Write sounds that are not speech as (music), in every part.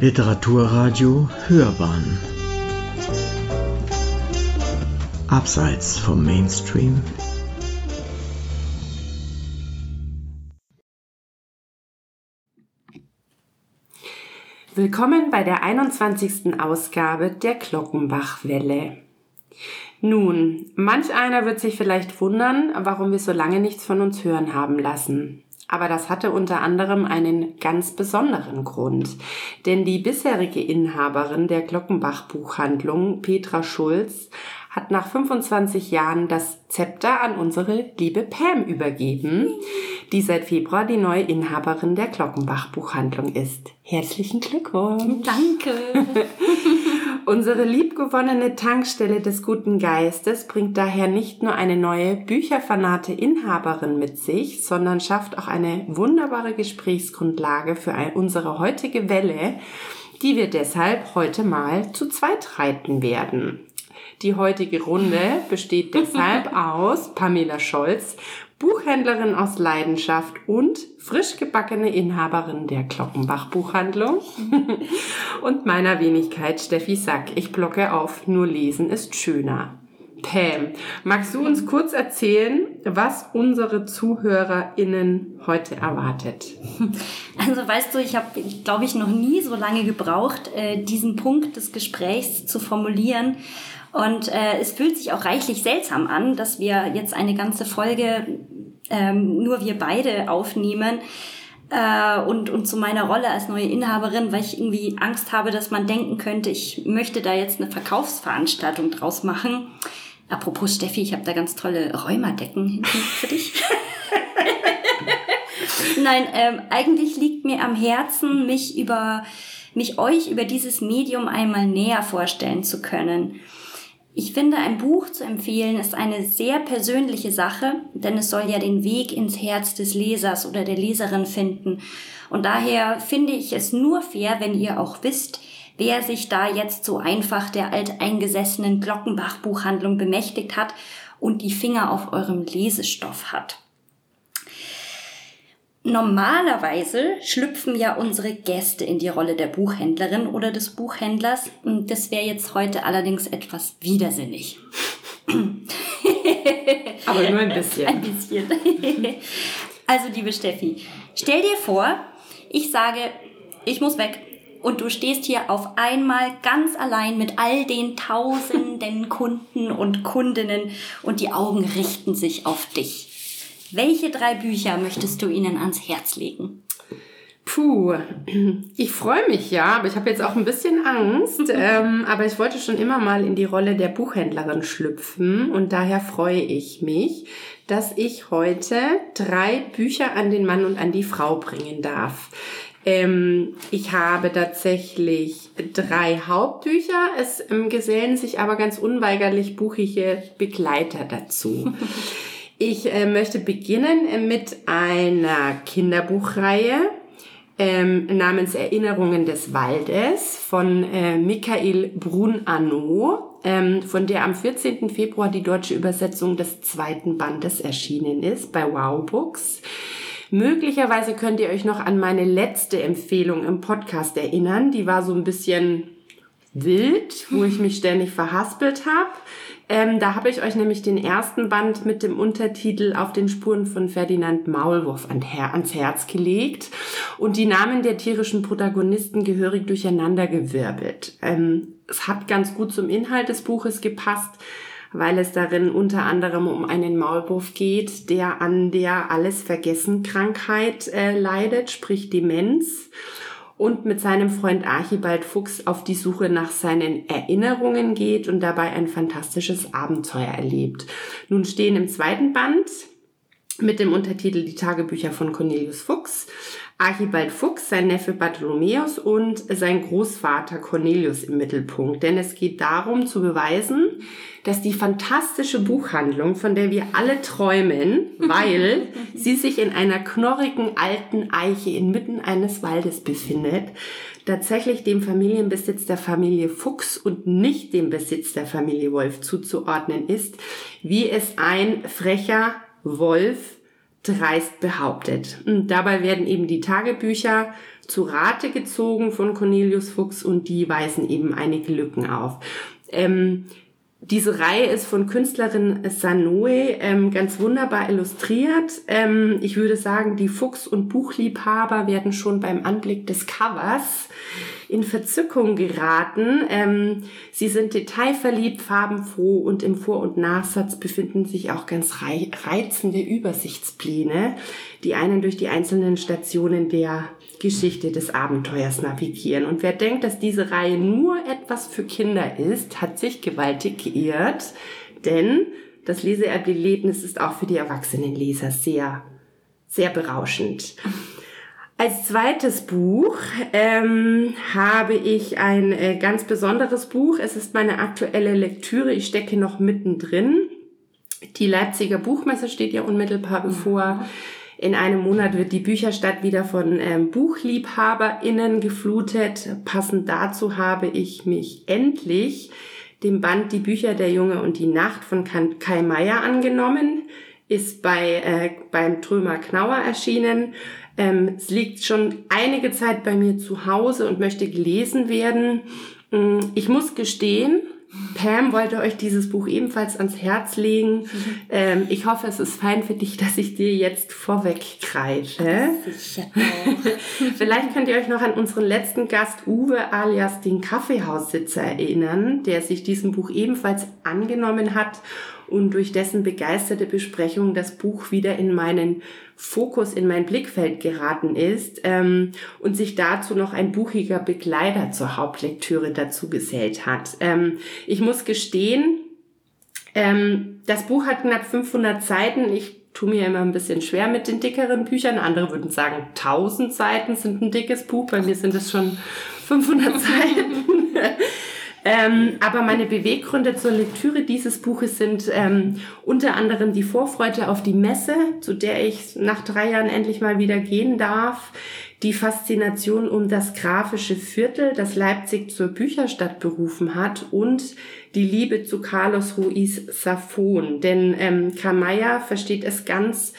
Literaturradio Hörbahn Abseits vom Mainstream Willkommen bei der 21. Ausgabe der Glockenbachwelle. Nun, manch einer wird sich vielleicht wundern, warum wir so lange nichts von uns hören haben lassen. Aber das hatte unter anderem einen ganz besonderen Grund. Denn die bisherige Inhaberin der Glockenbach Buchhandlung, Petra Schulz, hat nach 25 Jahren das Zepter an unsere liebe Pam übergeben, die seit Februar die neue Inhaberin der Glockenbach Buchhandlung ist. Herzlichen Glückwunsch! Danke! (laughs) Unsere liebgewonnene Tankstelle des guten Geistes bringt daher nicht nur eine neue bücherfanate Inhaberin mit sich, sondern schafft auch eine wunderbare Gesprächsgrundlage für unsere heutige Welle, die wir deshalb heute mal zu zweit reiten werden. Die heutige Runde besteht deshalb (laughs) aus Pamela Scholz, Buchhändlerin aus Leidenschaft und frisch gebackene Inhaberin der Glockenbach Buchhandlung (laughs) und meiner Wenigkeit Steffi Sack. Ich blocke auf, nur lesen ist schöner. Pam, magst du uns kurz erzählen, was unsere ZuhörerInnen heute erwartet? (laughs) Also weißt du, ich habe, glaube ich, noch nie so lange gebraucht, äh, diesen Punkt des Gesprächs zu formulieren. Und äh, es fühlt sich auch reichlich seltsam an, dass wir jetzt eine ganze Folge ähm, nur wir beide aufnehmen. Äh, und, und zu meiner Rolle als neue Inhaberin, weil ich irgendwie Angst habe, dass man denken könnte, ich möchte da jetzt eine Verkaufsveranstaltung draus machen. Apropos Steffi, ich habe da ganz tolle Räumerdecken hinten für dich. (laughs) Nein, ähm, eigentlich liegt mir am Herzen, mich über mich euch über dieses Medium einmal näher vorstellen zu können. Ich finde, ein Buch zu empfehlen ist eine sehr persönliche Sache, denn es soll ja den Weg ins Herz des Lesers oder der Leserin finden. Und daher finde ich es nur fair, wenn ihr auch wisst, wer sich da jetzt so einfach der alteingesessenen Glockenbach-Buchhandlung bemächtigt hat und die Finger auf eurem Lesestoff hat. Normalerweise schlüpfen ja unsere Gäste in die Rolle der Buchhändlerin oder des Buchhändlers. Das wäre jetzt heute allerdings etwas widersinnig. Aber nur ein (laughs) bisschen. Ein bisschen. (laughs) Also, liebe Steffi, stell dir vor, ich sage, ich muss weg. Und du stehst hier auf einmal ganz allein mit all den tausenden Kunden und Kundinnen und die Augen richten sich auf dich. Welche drei Bücher möchtest du ihnen ans Herz legen? Puh, (clears throat) ich freue mich ja, aber ich habe jetzt auch ein bisschen Angst. (laughs) ähm, aber ich wollte schon immer mal in die Rolle der Buchhändlerin schlüpfen und daher freue ich mich, dass ich heute drei Bücher an den Mann und an die Frau bringen darf. Ähm, ich habe tatsächlich drei Hauptbücher. Es ähm, gesellen sich aber ganz unweigerlich buchige Begleiter dazu. (laughs) Ich äh, möchte beginnen äh, mit einer Kinderbuchreihe ähm, namens Erinnerungen des Waldes von äh, Michael Brun-Arnaud, ähm, von der am 14. Februar die deutsche Übersetzung des zweiten Bandes erschienen ist bei Wow Books. Möglicherweise könnt ihr euch noch an meine letzte Empfehlung im Podcast erinnern. Die war so ein bisschen wild, wo ich mich ständig verhaspelt habe. Ähm, da habe ich euch nämlich den ersten Band mit dem Untertitel Auf den Spuren von Ferdinand Maulwurf ans Herz gelegt und die Namen der tierischen Protagonisten gehörig durcheinandergewirbelt. Ähm, es hat ganz gut zum Inhalt des Buches gepasst, weil es darin unter anderem um einen Maulwurf geht, der an der Alles-Vergessen-Krankheit äh, leidet, sprich Demenz und mit seinem Freund Archibald Fuchs auf die Suche nach seinen Erinnerungen geht und dabei ein fantastisches Abenteuer erlebt. Nun stehen im zweiten Band mit dem Untertitel Die Tagebücher von Cornelius Fuchs Archibald Fuchs, sein Neffe Bartholomäus und sein Großvater Cornelius im Mittelpunkt. Denn es geht darum zu beweisen, dass die fantastische Buchhandlung, von der wir alle träumen, (laughs) weil sie sich in einer knorrigen alten Eiche inmitten eines Waldes befindet, tatsächlich dem Familienbesitz der Familie Fuchs und nicht dem Besitz der Familie Wolf zuzuordnen ist, wie es ein frecher Wolf dreist behauptet. Und dabei werden eben die Tagebücher zu Rate gezogen von Cornelius Fuchs und die weisen eben einige Lücken auf. Ähm, diese Reihe ist von Künstlerin Sanoe ähm, ganz wunderbar illustriert. Ähm, ich würde sagen, die Fuchs- und Buchliebhaber werden schon beim Anblick des Covers in Verzückung geraten. Ähm, sie sind detailverliebt, farbenfroh und im Vor- und Nachsatz befinden sich auch ganz reizende Übersichtspläne, die einen durch die einzelnen Stationen der Geschichte des Abenteuers navigieren. Und wer denkt, dass diese Reihe nur etwas für Kinder ist, hat sich gewaltig geirrt, denn das Leseerlebnis ist auch für die erwachsenen Leser sehr, sehr berauschend. Als zweites Buch ähm, habe ich ein äh, ganz besonderes Buch. Es ist meine aktuelle Lektüre. Ich stecke noch mittendrin. Die Leipziger Buchmesse steht ja unmittelbar bevor. In einem Monat wird die Bücherstadt wieder von ähm, BuchliebhaberInnen geflutet. Passend dazu habe ich mich endlich dem Band Die Bücher der Junge und die Nacht von Kai Meier angenommen. Ist bei, äh, beim Trömer Knauer erschienen. Ähm, es liegt schon einige Zeit bei mir zu Hause und möchte gelesen werden. Mm, ich muss gestehen, Pam wollte euch dieses Buch ebenfalls ans Herz legen. (laughs) Ähm, ich hoffe, es ist fein für dich, dass ich dir jetzt vorweggreife. (laughs) Vielleicht könnt ihr euch noch an unseren letzten Gast Uwe alias den Kaffeehaussitzer erinnern, der sich diesem Buch ebenfalls angenommen hat und durch dessen begeisterte Besprechung das Buch wieder in meinen Fokus, in mein Blickfeld geraten ist ähm, und sich dazu noch ein buchiger Begleiter zur Hauptlektüre dazu gesellt hat. Ähm, ich muss gestehen, ähm, das Buch hat knapp 500 Seiten. Ich tue mir immer ein bisschen schwer mit den dickeren Büchern. Andere würden sagen, 1000 Seiten sind ein dickes Buch. Bei mir sind es schon 500 (laughs) Seiten. Ähm, aber meine Beweggründe zur Lektüre dieses Buches sind ähm, unter anderem die Vorfreude auf die Messe, zu der ich nach drei Jahren endlich mal wieder gehen darf, die Faszination um das grafische Viertel, das Leipzig zur Bücherstadt berufen hat und die Liebe zu Carlos Ruiz Safon. Denn ähm, Kamaya versteht es ganz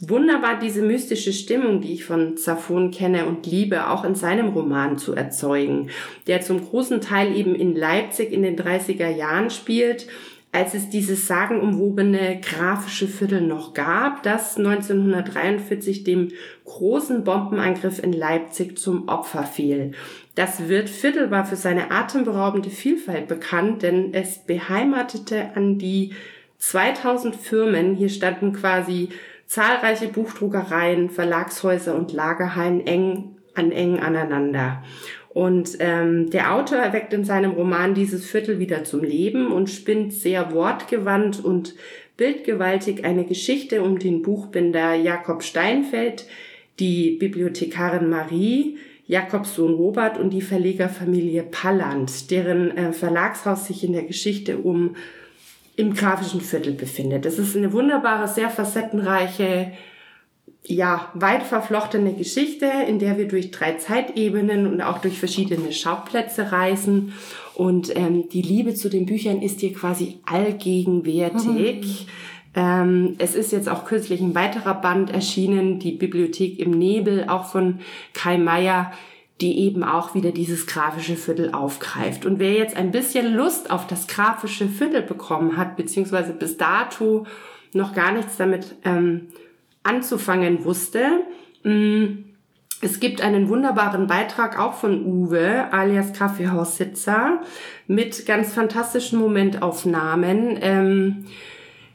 wunderbar diese mystische Stimmung, die ich von Zafon kenne und liebe, auch in seinem Roman zu erzeugen, der zum großen Teil eben in Leipzig in den 30er Jahren spielt, als es dieses sagenumwobene grafische Viertel noch gab, das 1943 dem großen Bombenangriff in Leipzig zum Opfer fiel. Das wird Viertel war für seine atemberaubende Vielfalt bekannt, denn es beheimatete an die 2000 Firmen. Hier standen quasi zahlreiche Buchdruckereien, Verlagshäuser und Lagerhallen eng an eng aneinander. Und ähm, der Autor erweckt in seinem Roman dieses Viertel wieder zum Leben und spinnt sehr wortgewandt und bildgewaltig eine Geschichte um den Buchbinder Jakob Steinfeld, die Bibliothekarin Marie, Jakobs Sohn Robert und die Verlegerfamilie Palland, deren äh, Verlagshaus sich in der Geschichte um im grafischen Viertel befindet. Es ist eine wunderbare, sehr facettenreiche, ja, weit verflochtene Geschichte, in der wir durch drei Zeitebenen und auch durch verschiedene Schauplätze reisen. Und ähm, die Liebe zu den Büchern ist hier quasi allgegenwärtig. Mhm. Ähm, es ist jetzt auch kürzlich ein weiterer Band erschienen, die Bibliothek im Nebel, auch von Kai Meier, die eben auch wieder dieses grafische Viertel aufgreift. Und wer jetzt ein bisschen Lust auf das grafische Viertel bekommen hat, beziehungsweise bis dato noch gar nichts damit ähm, anzufangen wusste, mm, es gibt einen wunderbaren Beitrag auch von Uwe, alias Kaffeehaussitzer, mit ganz fantastischen Momentaufnahmen. Ähm,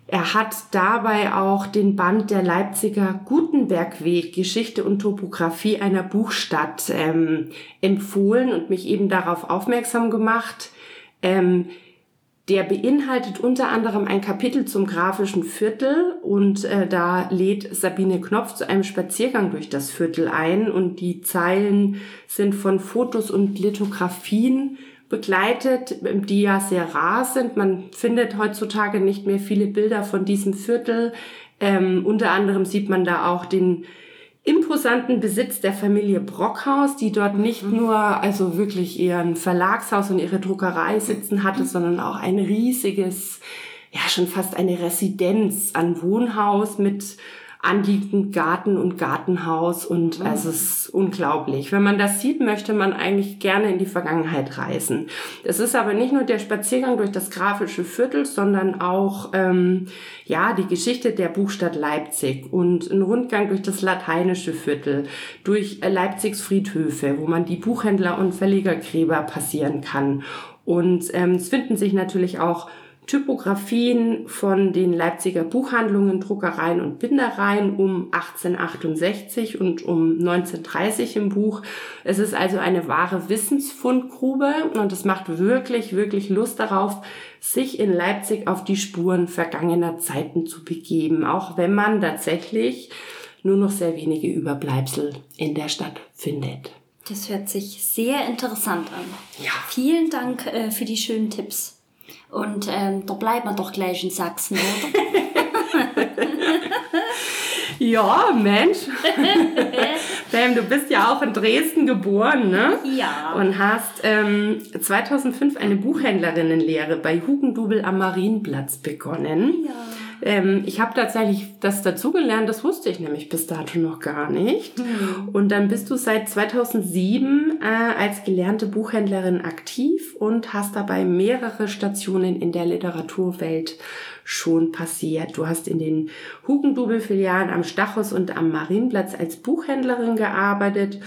er hat dabei auch den Band der Leipziger Gutenbergweg Geschichte und Topographie einer Buchstadt ähm, empfohlen und mich eben darauf aufmerksam gemacht. Ähm, der beinhaltet unter anderem ein Kapitel zum grafischen Viertel und äh, da lädt Sabine Knopf zu einem Spaziergang durch das Viertel ein und die Zeilen sind von Fotos und Lithografien begleitet, die ja sehr rar sind. Man findet heutzutage nicht mehr viele Bilder von diesem Viertel. Ähm, unter anderem sieht man da auch den imposanten Besitz der Familie Brockhaus, die dort nicht mhm. nur also wirklich ihren Verlagshaus und ihre Druckerei sitzen hatte, sondern auch ein riesiges, ja schon fast eine Residenz an Wohnhaus mit anliegend Garten und Gartenhaus und mhm. also es ist unglaublich. Wenn man das sieht, möchte man eigentlich gerne in die Vergangenheit reisen. Es ist aber nicht nur der Spaziergang durch das grafische Viertel, sondern auch ähm, ja die Geschichte der Buchstadt Leipzig und ein Rundgang durch das lateinische Viertel, durch Leipzigs Friedhöfe, wo man die Buchhändler und Verlegergräber passieren kann. Und ähm, es finden sich natürlich auch Typografien von den Leipziger Buchhandlungen, Druckereien und Bindereien um 1868 und um 1930 im Buch. Es ist also eine wahre Wissensfundgrube und es macht wirklich, wirklich Lust darauf, sich in Leipzig auf die Spuren vergangener Zeiten zu begeben, auch wenn man tatsächlich nur noch sehr wenige Überbleibsel in der Stadt findet. Das hört sich sehr interessant an. Ja. Vielen Dank äh, für die schönen Tipps. Und ähm, da bleibt man doch gleich in Sachsen, oder? (laughs) ja, Mensch. (laughs) Pam, du bist ja auch in Dresden geboren, ne? Ja. Und hast ähm, 2005 eine Buchhändlerinnenlehre bei Hugendubel am Marienplatz begonnen. Ja. Ähm, ich habe tatsächlich das dazugelernt, das wusste ich nämlich bis dato noch gar nicht. Mhm. Und dann bist du seit 2007 äh, als gelernte Buchhändlerin aktiv und hast dabei mehrere Stationen in der Literaturwelt schon passiert. Du hast in den Hugendubel-Filialen am Stachus und am Marienplatz als Buchhändlerin gearbeitet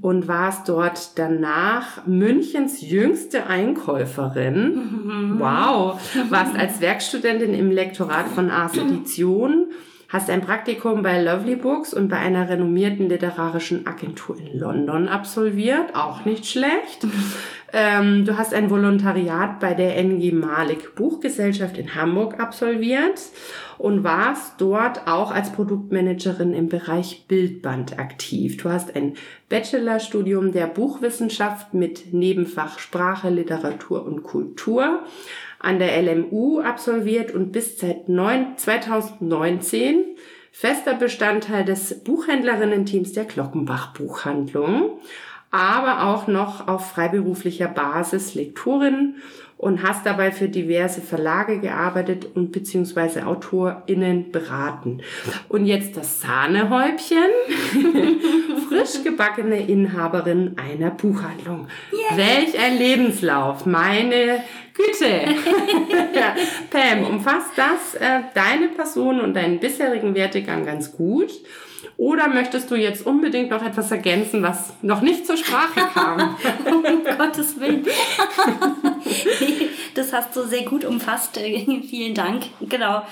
und warst dort danach Münchens jüngste Einkäuferin. Mhm. Wow! Warst als Werkstudentin im Lektorat von Ars Edition hast ein Praktikum bei Lovely Books und bei einer renommierten literarischen Agentur in London absolviert, auch nicht schlecht. Ähm, du hast ein Volontariat bei der NG Malik Buchgesellschaft in Hamburg absolviert und warst dort auch als Produktmanagerin im Bereich Bildband aktiv. Du hast ein Bachelorstudium der Buchwissenschaft mit Nebenfach Sprache, Literatur und Kultur an der LMU absolviert und bis seit 2019 fester Bestandteil des Buchhändlerinnen-Teams der Glockenbach Buchhandlung, aber auch noch auf freiberuflicher Basis Lektorin und hast dabei für diverse Verlage gearbeitet und beziehungsweise AutorInnen beraten. Und jetzt das Sahnehäubchen. (laughs) Frisch gebackene Inhaberin einer Buchhandlung. Yeah. Welch ein Lebenslauf. Meine Güte. (laughs) Pam, umfasst das äh, deine Person und deinen bisherigen Werdegang ganz gut? Oder möchtest du jetzt unbedingt noch etwas ergänzen, was noch nicht zur Sprache kam? (laughs) um Gottes Willen. (laughs) das hast du sehr gut umfasst. (laughs) Vielen Dank. Genau.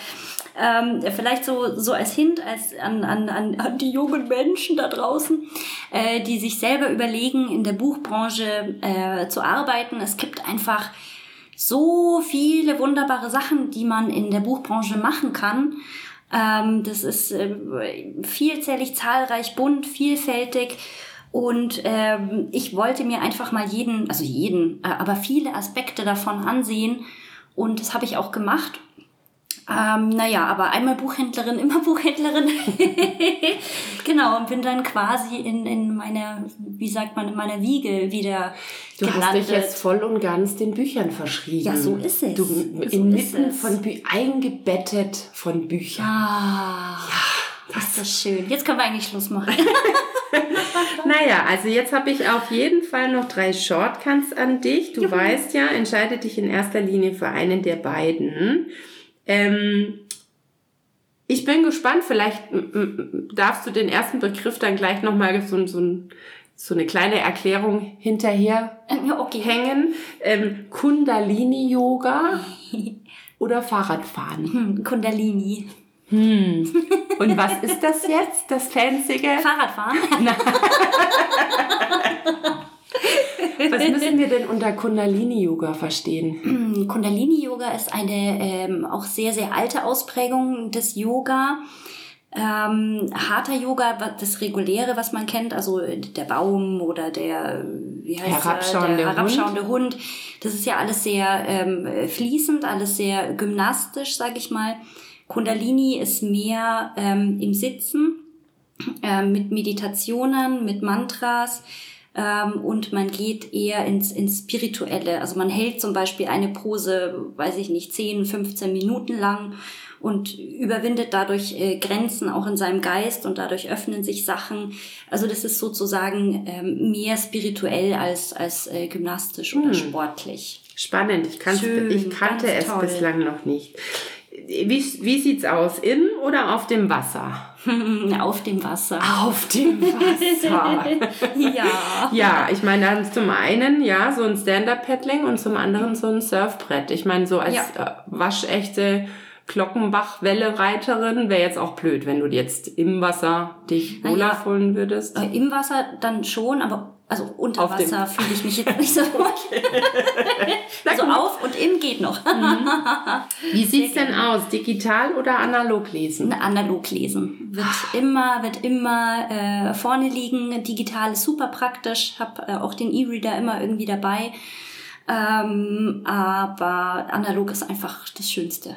Ähm, vielleicht so, so als Hint als an, an, an die jungen Menschen da draußen, äh, die sich selber überlegen, in der Buchbranche äh, zu arbeiten. Es gibt einfach so viele wunderbare Sachen, die man in der Buchbranche machen kann. Ähm, das ist äh, vielzählig, zahlreich, bunt, vielfältig. Und ähm, ich wollte mir einfach mal jeden, also jeden, äh, aber viele Aspekte davon ansehen. Und das habe ich auch gemacht. Ähm, naja, aber einmal Buchhändlerin, (laughs) immer Buchhändlerin. (laughs) genau, und bin dann quasi in, in meiner, wie sagt man, in meiner Wiege wieder Du gelandet. hast dich jetzt voll und ganz den Büchern verschrieben. Ja, so ist es. Du so inmitten von Bü eingebettet von Büchern. Ah, ja, das ist das schön. Jetzt können wir eigentlich Schluss machen. (laughs) naja, also jetzt habe ich auf jeden Fall noch drei Shortcuts an dich. Du Juhu. weißt ja, entscheide dich in erster Linie für einen der beiden. Ähm, ich bin gespannt, vielleicht darfst du den ersten Begriff dann gleich nochmal so, so, so eine kleine Erklärung hinterher okay. hängen. Ähm, Kundalini-Yoga (laughs) oder Fahrradfahren? Hm, Kundalini. Hm. (laughs) Und was ist das jetzt, das fancyge? Fahrradfahren. (laughs) Was müssen wir denn unter Kundalini-Yoga verstehen? (clears throat) Kundalini-Yoga ist eine ähm, auch sehr, sehr alte Ausprägung des Yoga. Ähm, harter Yoga, das reguläre, was man kennt, also der Baum oder der, wie heißt herabschauende, der, herabschauende Hund. Hund. Das ist ja alles sehr ähm, fließend, alles sehr gymnastisch, sag ich mal. Kundalini ist mehr ähm, im Sitzen, äh, mit Meditationen, mit Mantras, ähm, und man geht eher ins, ins Spirituelle. Also man hält zum Beispiel eine Pose, weiß ich nicht, 10, 15 Minuten lang und überwindet dadurch äh, Grenzen auch in seinem Geist und dadurch öffnen sich Sachen. Also das ist sozusagen ähm, mehr spirituell als, als äh, gymnastisch oder hm. sportlich. Spannend, ich, Schön, ich kannte es toll. bislang noch nicht. Wie, wie sieht's aus? In oder auf dem Wasser? (laughs) auf dem Wasser. Auf dem Wasser. (laughs) ja. Ja, ich meine, dann zum einen ja so ein Stand-up-Paddling und zum anderen so ein Surfbrett. Ich meine, so als ja. Äh, waschechte Glockenbach-Welle-Reiterin wäre jetzt auch blöd, wenn du jetzt im Wasser dich wohler naja, fühlen würdest. Äh, Im Wasser dann schon, aber also unter auf Wasser (laughs) fühle ich mich jetzt nicht so okay. (laughs) Also auf und im geht noch. Mhm. (laughs) Wie sieht's denn aus? Digital oder analog lesen? Analog lesen. Wird immer, wird immer äh, vorne liegen. Digital ist super praktisch. Hab äh, auch den E-Reader immer irgendwie dabei. Ähm, aber analog ist einfach das Schönste.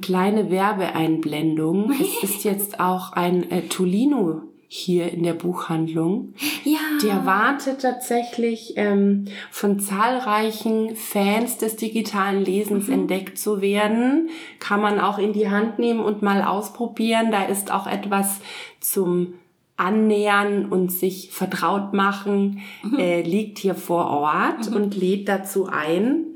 Kleine Werbeeinblendung. (laughs) es ist jetzt auch ein äh, Tolino hier in der Buchhandlung. Ja. Der wartet tatsächlich ähm, von zahlreichen Fans des digitalen Lesens mhm. entdeckt zu werden. Kann man auch in die Hand nehmen und mal ausprobieren. Da ist auch etwas zum annähern und sich vertraut machen, mhm. äh, liegt hier vor Ort mhm. und lädt dazu ein,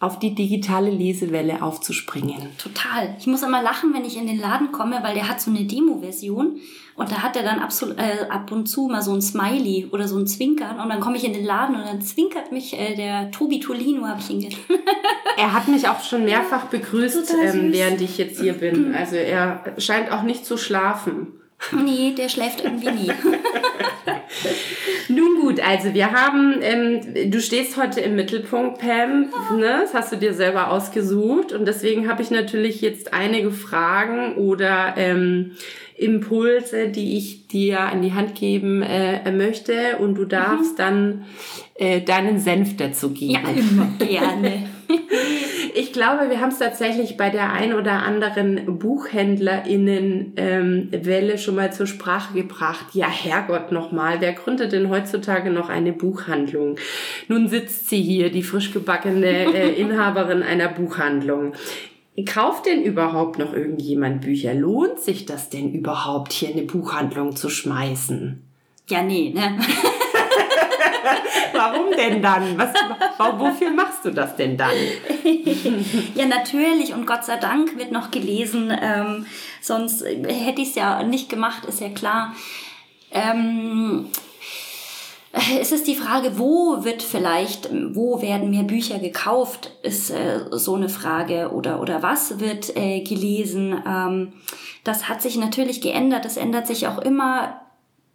auf die digitale Lesewelle aufzuspringen. Total. Ich muss immer lachen, wenn ich in den Laden komme, weil der hat so eine Demo-Version und da hat er dann absolut, äh, ab und zu mal so ein Smiley oder so ein Zwinkern und dann komme ich in den Laden und dann zwinkert mich äh, der Tobi Tolino, habe ich ihn genannt. (laughs) er hat mich auch schon mehrfach begrüßt, ähm, während ich jetzt hier bin. (clears throat) Also er scheint auch nicht zu schlafen. Nee, der schläft irgendwie nie. (laughs) Nun gut, also wir haben, ähm, du stehst heute im Mittelpunkt, Pam, ne? das hast du dir selber ausgesucht und deswegen habe ich natürlich jetzt einige Fragen oder ähm, Impulse, die ich dir an die Hand geben äh, möchte und du darfst mhm. dann äh, deinen Senf dazu geben. Ja, immer gerne. (laughs) ich glaube, wir haben es tatsächlich bei der ein oder anderen BuchhändlerInnen ähm, schon mal zur Sprache gebracht. Ja, Herrgott nochmal, wer gründet denn heutzutage noch eine Buchhandlung? Nun sitzt sie hier, die frisch gebackene äh, (laughs) Inhaberin einer Buchhandlung. Kauft denn überhaupt noch irgendjemand Bücher? Lohnt sich das denn überhaupt, hier eine Buchhandlung zu schmeißen? Ja, nee, ne? (laughs) Warum denn dann? Was, wofür machst du das denn dann? (laughs) ja, natürlich und Gott sei Dank wird noch gelesen. Ähm, sonst hätte ich es ja nicht gemacht, ist ja klar. Ähm, es ist die Frage, wo wird vielleicht, wo werden mehr Bücher gekauft, ist äh, so eine Frage oder oder was wird äh, gelesen. Ähm, das hat sich natürlich geändert. Das ändert sich auch immer.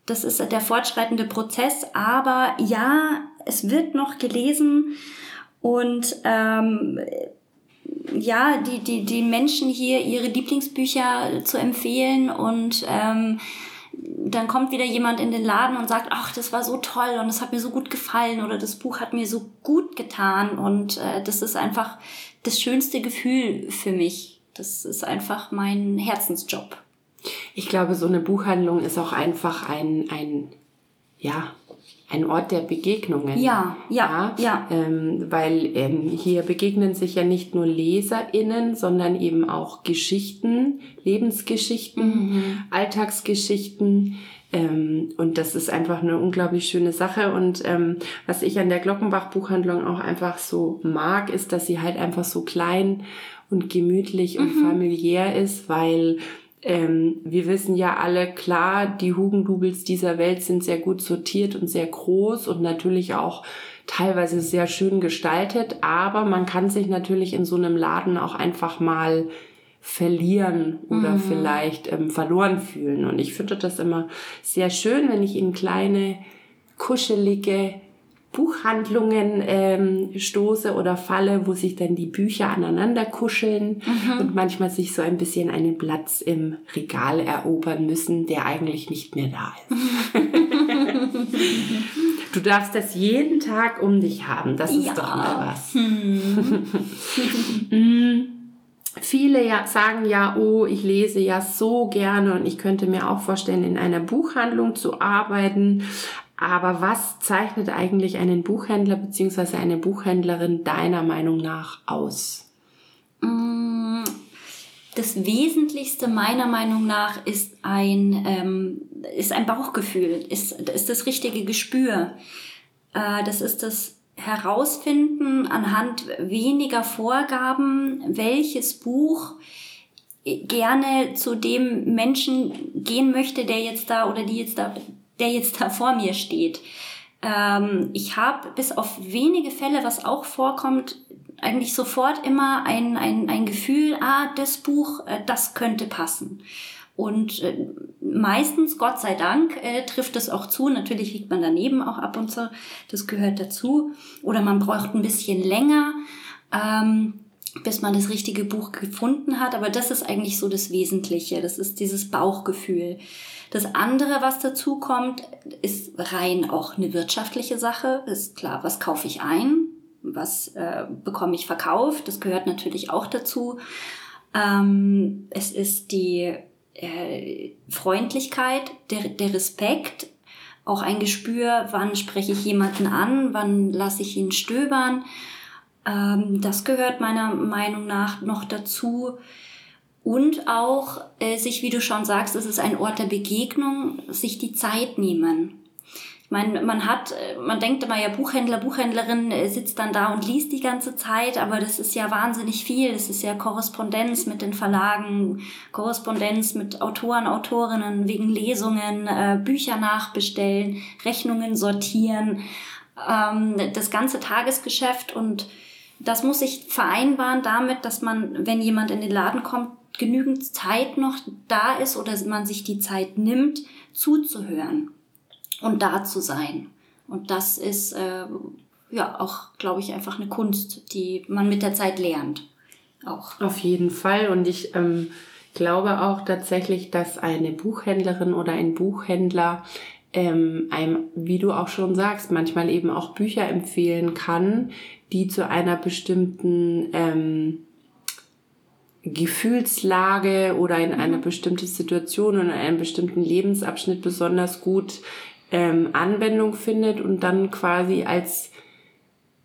Das ist der fortschreitende Prozess. Aber ja, es wird noch gelesen und ähm, ja, die die die Menschen hier ihre Lieblingsbücher zu empfehlen und ähm, dann kommt wieder jemand in den Laden und sagt, ach, das war so toll und es hat mir so gut gefallen oder das Buch hat mir so gut getan und äh, das ist einfach das schönste Gefühl für mich. Das ist einfach mein Herzensjob. Ich glaube, so eine Buchhandlung ist auch einfach ein, ein ja, ein Ort der Begegnungen. Ja, ja, ja. ja. Ähm, weil ähm, hier begegnen sich ja nicht nur LeserInnen, sondern eben auch Geschichten, Lebensgeschichten, mhm. Alltagsgeschichten. Ähm, und das ist einfach eine unglaublich schöne Sache. Und ähm, was ich an der Glockenbach Buchhandlung auch einfach so mag, ist, dass sie halt einfach so klein und gemütlich mhm. und familiär ist, weil ähm, wir wissen ja alle klar, die Hugendubels dieser Welt sind sehr gut sortiert und sehr groß und natürlich auch teilweise sehr schön gestaltet, aber man kann sich natürlich in so einem Laden auch einfach mal verlieren oder mhm. vielleicht ähm, verloren fühlen. Und ich finde das immer sehr schön, wenn ich in kleine, kuschelige Buchhandlungen ähm, stoße oder falle, wo sich dann die Bücher aneinander kuscheln mhm. und manchmal sich so ein bisschen einen Platz im Regal erobern müssen, der eigentlich nicht mehr da ist. (laughs) du darfst das jeden Tag um dich haben. Das ist ja. doch mal was. Hm. (laughs) Mm. Viele ja, sagen ja, oh, ich lese ja so gerne und ich könnte mir auch vorstellen, in einer Buchhandlung zu arbeiten. Aber was zeichnet eigentlich einen Buchhändler bzw. eine Buchhändlerin deiner Meinung nach aus? Mm, das Wesentlichste meiner Meinung nach ist ein, ähm, ist ein Bauchgefühl, ist, ist das richtige Gespür. Äh, das ist das Herausfinden anhand weniger Vorgaben, welches Buch gerne zu dem Menschen gehen möchte, der jetzt da oder die jetzt da, der jetzt da vor mir steht. Ähm, ich habe bis auf wenige Fälle, was auch vorkommt, eigentlich sofort immer ein, ein, ein Gefühl, ah, das Buch, äh, das könnte passen. Und äh, meistens, Gott sei Dank, äh, trifft es auch zu. Natürlich liegt man daneben auch ab und zu. Das gehört dazu. Oder man braucht ein bisschen länger. Ähm, bis man das richtige Buch gefunden hat. Aber das ist eigentlich so das Wesentliche. Das ist dieses Bauchgefühl. Das andere, was dazu kommt, ist rein auch eine wirtschaftliche Sache. Ist klar, was kaufe ich ein? Was äh, bekomme ich verkauft? Das gehört natürlich auch dazu. Ähm, es ist die äh, Freundlichkeit, der, der Respekt, auch ein Gespür, wann spreche ich jemanden an, wann lasse ich ihn stöbern ähm, das gehört meiner Meinung nach noch dazu. Und auch äh, sich, wie du schon sagst, es ist ein Ort der Begegnung, sich die Zeit nehmen. Ich meine, man hat, äh, man denkt immer ja, Buchhändler, Buchhändlerin äh, sitzt dann da und liest die ganze Zeit, aber das ist ja wahnsinnig viel. Das ist ja Korrespondenz mit den Verlagen, Korrespondenz mit Autoren, Autorinnen wegen Lesungen, äh, Bücher nachbestellen, Rechnungen sortieren, ähm, das ganze Tagesgeschäft und das muss sich vereinbaren damit, dass man, wenn jemand in den Laden kommt, genügend Zeit noch da ist oder man sich die Zeit nimmt, zuzuhören und da zu sein. Und das ist äh, ja auch, glaube ich, einfach eine Kunst, die man mit der Zeit lernt. Auch. Auf jeden Fall. Und ich ähm, glaube auch tatsächlich, dass eine Buchhändlerin oder ein Buchhändler ähm, einem, wie du auch schon sagst, manchmal eben auch Bücher empfehlen kann, die zu einer bestimmten ähm, Gefühlslage oder in einer mhm. bestimmten Situation oder in einem bestimmten Lebensabschnitt besonders gut ähm, Anwendung findet und dann quasi als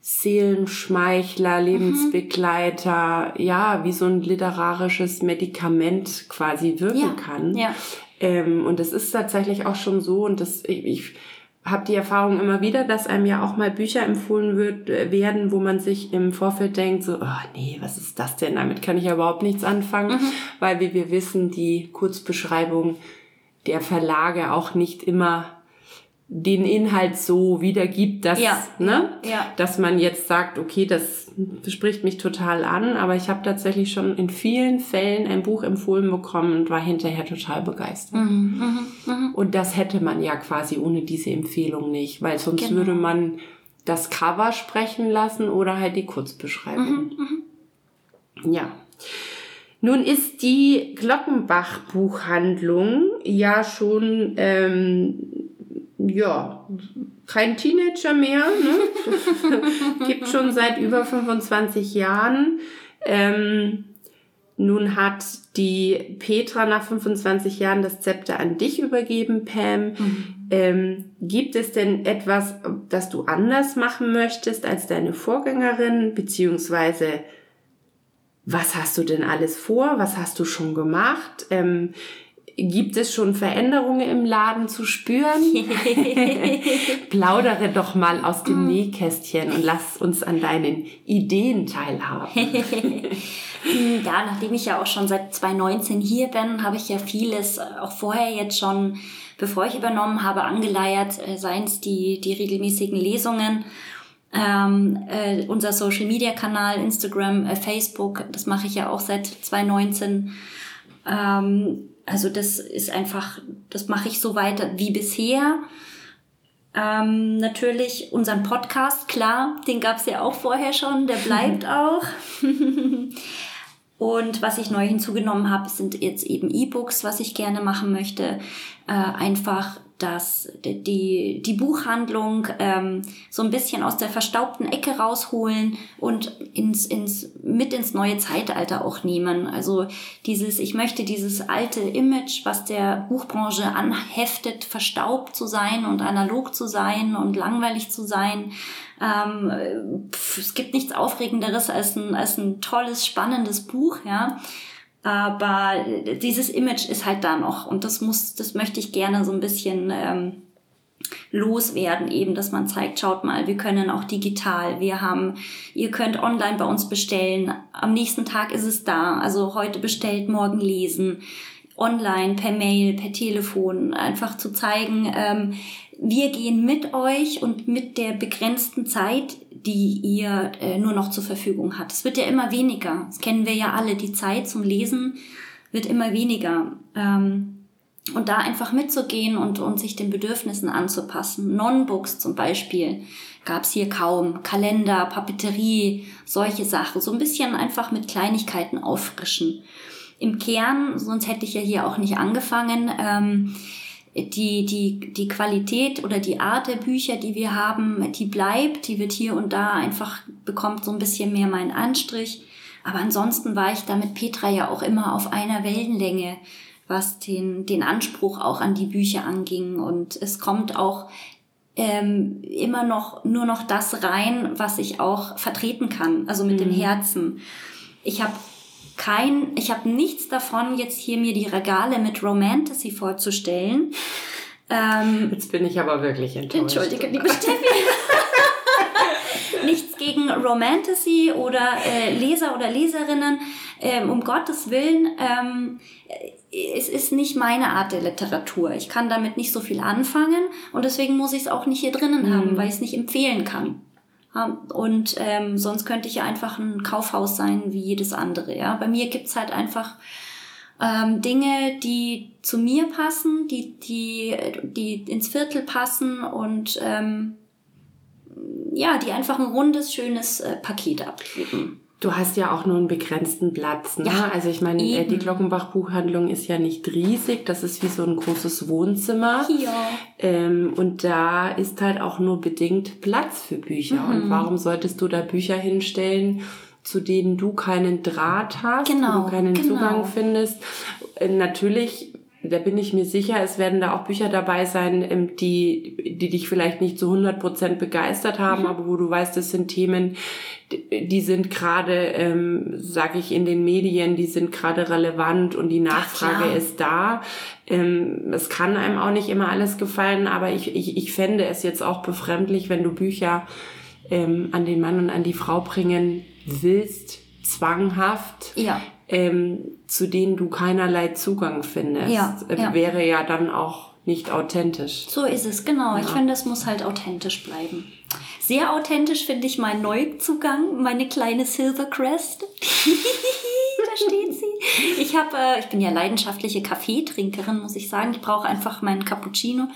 Seelenschmeichler, mhm. Lebensbegleiter, mhm. ja, wie so ein literarisches Medikament quasi wirken ja. kann. Ja. Ähm, und das ist tatsächlich auch schon so und das, ich, ich habe die Erfahrung immer wieder, dass einem ja auch mal Bücher empfohlen wird, äh, werden, wo man sich im Vorfeld denkt, so, oh nee, was ist das denn? Damit kann ich ja überhaupt nichts anfangen, mhm. weil wie wir wissen, die Kurzbeschreibung der Verlage auch nicht immer den Inhalt so wiedergibt, dass, ja. ne, ja. dass man jetzt sagt, okay, das spricht mich total an, aber ich habe tatsächlich schon in vielen Fällen ein Buch empfohlen bekommen und war hinterher total begeistert. Mhm, mh, mh. Und das hätte man ja quasi ohne diese Empfehlung nicht, weil sonst genau. würde man das Cover sprechen lassen oder halt die Kurzbeschreibung. Mhm, mh. Ja. Nun ist die Glockenbach-Buchhandlung ja schon ähm, ja, kein Teenager mehr. Ne? (laughs) Gibt schon seit über 25 Jahren. Ähm, nun hat die Petra nach 25 Jahren das Zepter an dich übergeben, Pam. Mhm. Ähm, gibt es denn etwas, das du anders machen möchtest als deine Vorgängerin? Beziehungsweise, was hast du denn alles vor? Was hast du schon gemacht? Ähm, Gibt es schon Veränderungen im Laden zu spüren? (laughs) Plaudere doch mal aus dem Nähkästchen und lass uns an deinen Ideen teilhaben. (laughs) ja, nachdem ich ja auch schon seit 2019 hier bin, habe ich ja vieles äh, auch vorher jetzt schon, bevor ich übernommen habe, angeleiert, äh, seien es die, die regelmäßigen Lesungen. Ähm, äh, unser Social Media Kanal, Instagram, äh, Facebook, das mache ich ja auch seit 2019. Ähm, also das ist einfach, das mache ich so weiter wie bisher. Ähm, natürlich unseren Podcast, klar, den gab es ja auch vorher schon, der bleibt (laughs) auch. Und was ich neu hinzugenommen habe, sind jetzt eben E-Books, was ich gerne machen möchte. Äh, einfach dass die, die Buchhandlung ähm, so ein bisschen aus der verstaubten Ecke rausholen und ins, ins, mit ins neue Zeitalter auch nehmen. Also dieses, ich möchte dieses alte Image, was der Buchbranche anheftet, verstaubt zu sein und analog zu sein und langweilig zu sein. Ähm, pf, es gibt nichts Aufregenderes als ein, als ein tolles, spannendes Buch, ja. Aber dieses Image ist halt da noch und das muss, das möchte ich gerne so ein bisschen ähm, loswerden, eben, dass man zeigt, schaut mal, wir können auch digital, wir haben, ihr könnt online bei uns bestellen, am nächsten Tag ist es da, also heute bestellt, morgen lesen, online, per Mail, per Telefon, einfach zu zeigen, ähm, wir gehen mit euch und mit der begrenzten Zeit, die ihr äh, nur noch zur Verfügung habt. Es wird ja immer weniger. Das kennen wir ja alle. Die Zeit zum Lesen wird immer weniger. Ähm, und da einfach mitzugehen und, und sich den Bedürfnissen anzupassen. Non-Books zum Beispiel gab es hier kaum. Kalender, Papeterie, solche Sachen. So ein bisschen einfach mit Kleinigkeiten auffrischen. Im Kern, sonst hätte ich ja hier auch nicht angefangen, ähm, die, die, die Qualität oder die Art der Bücher, die wir haben, die bleibt, die wird hier und da einfach, bekommt so ein bisschen mehr meinen Anstrich. Aber ansonsten war ich da mit Petra ja auch immer auf einer Wellenlänge, was den, den Anspruch auch an die Bücher anging. Und es kommt auch ähm, immer noch nur noch das rein, was ich auch vertreten kann, also mit mhm. dem Herzen. Ich habe kein, ich habe nichts davon, jetzt hier mir die Regale mit Romantasy vorzustellen. Ähm, jetzt bin ich aber wirklich enttäuscht. Entschuldige, liebe Steffi. nichts gegen Romantasy oder äh, Leser oder Leserinnen. Ähm, um Gottes Willen, ähm, es ist nicht meine Art der Literatur. Ich kann damit nicht so viel anfangen und deswegen muss ich es auch nicht hier drinnen mhm. haben, weil ich es nicht empfehlen kann. Und ähm, sonst könnte ich ja einfach ein Kaufhaus sein wie jedes andere. Ja? Bei mir gibt's halt einfach ähm, Dinge, die zu mir passen, die, die, die ins Viertel passen und ähm, ja, die einfach ein rundes, schönes äh, Paket abgeben. Du hast ja auch nur einen begrenzten Platz. Ne? Ja, also ich meine, äh, die Glockenbach-Buchhandlung ist ja nicht riesig. Das ist wie so ein großes Wohnzimmer. Ja. Ähm, und da ist halt auch nur bedingt Platz für Bücher. Mhm. Und warum solltest du da Bücher hinstellen, zu denen du keinen Draht hast, genau, wo du keinen genau. Zugang findest? Äh, natürlich da bin ich mir sicher, es werden da auch Bücher dabei sein, ähm, die, die dich vielleicht nicht zu 100 Prozent begeistert haben, mhm. aber wo du weißt, das sind Themen, die sind gerade, ähm, sage ich, in den Medien, die sind gerade relevant und die Nachfrage Ach, ist da. Ähm, es kann einem auch nicht immer alles gefallen, aber ich, ich, ich fände es jetzt auch befremdlich, wenn du Bücher ähm, an den Mann und an die Frau bringen willst, zwanghaft. Ja. Ähm, zu denen du keinerlei Zugang findest, ja, äh, ja. wäre ja dann auch nicht authentisch. So ist es, genau. Ja. Ich finde, es muss halt authentisch bleiben. Sehr authentisch finde ich mein Neuzugang, meine kleine Silvercrest. (laughs) da steht sie. Ich habe, äh, ich bin ja leidenschaftliche Kaffeetrinkerin, muss ich sagen. Ich brauche einfach meinen Cappuccino.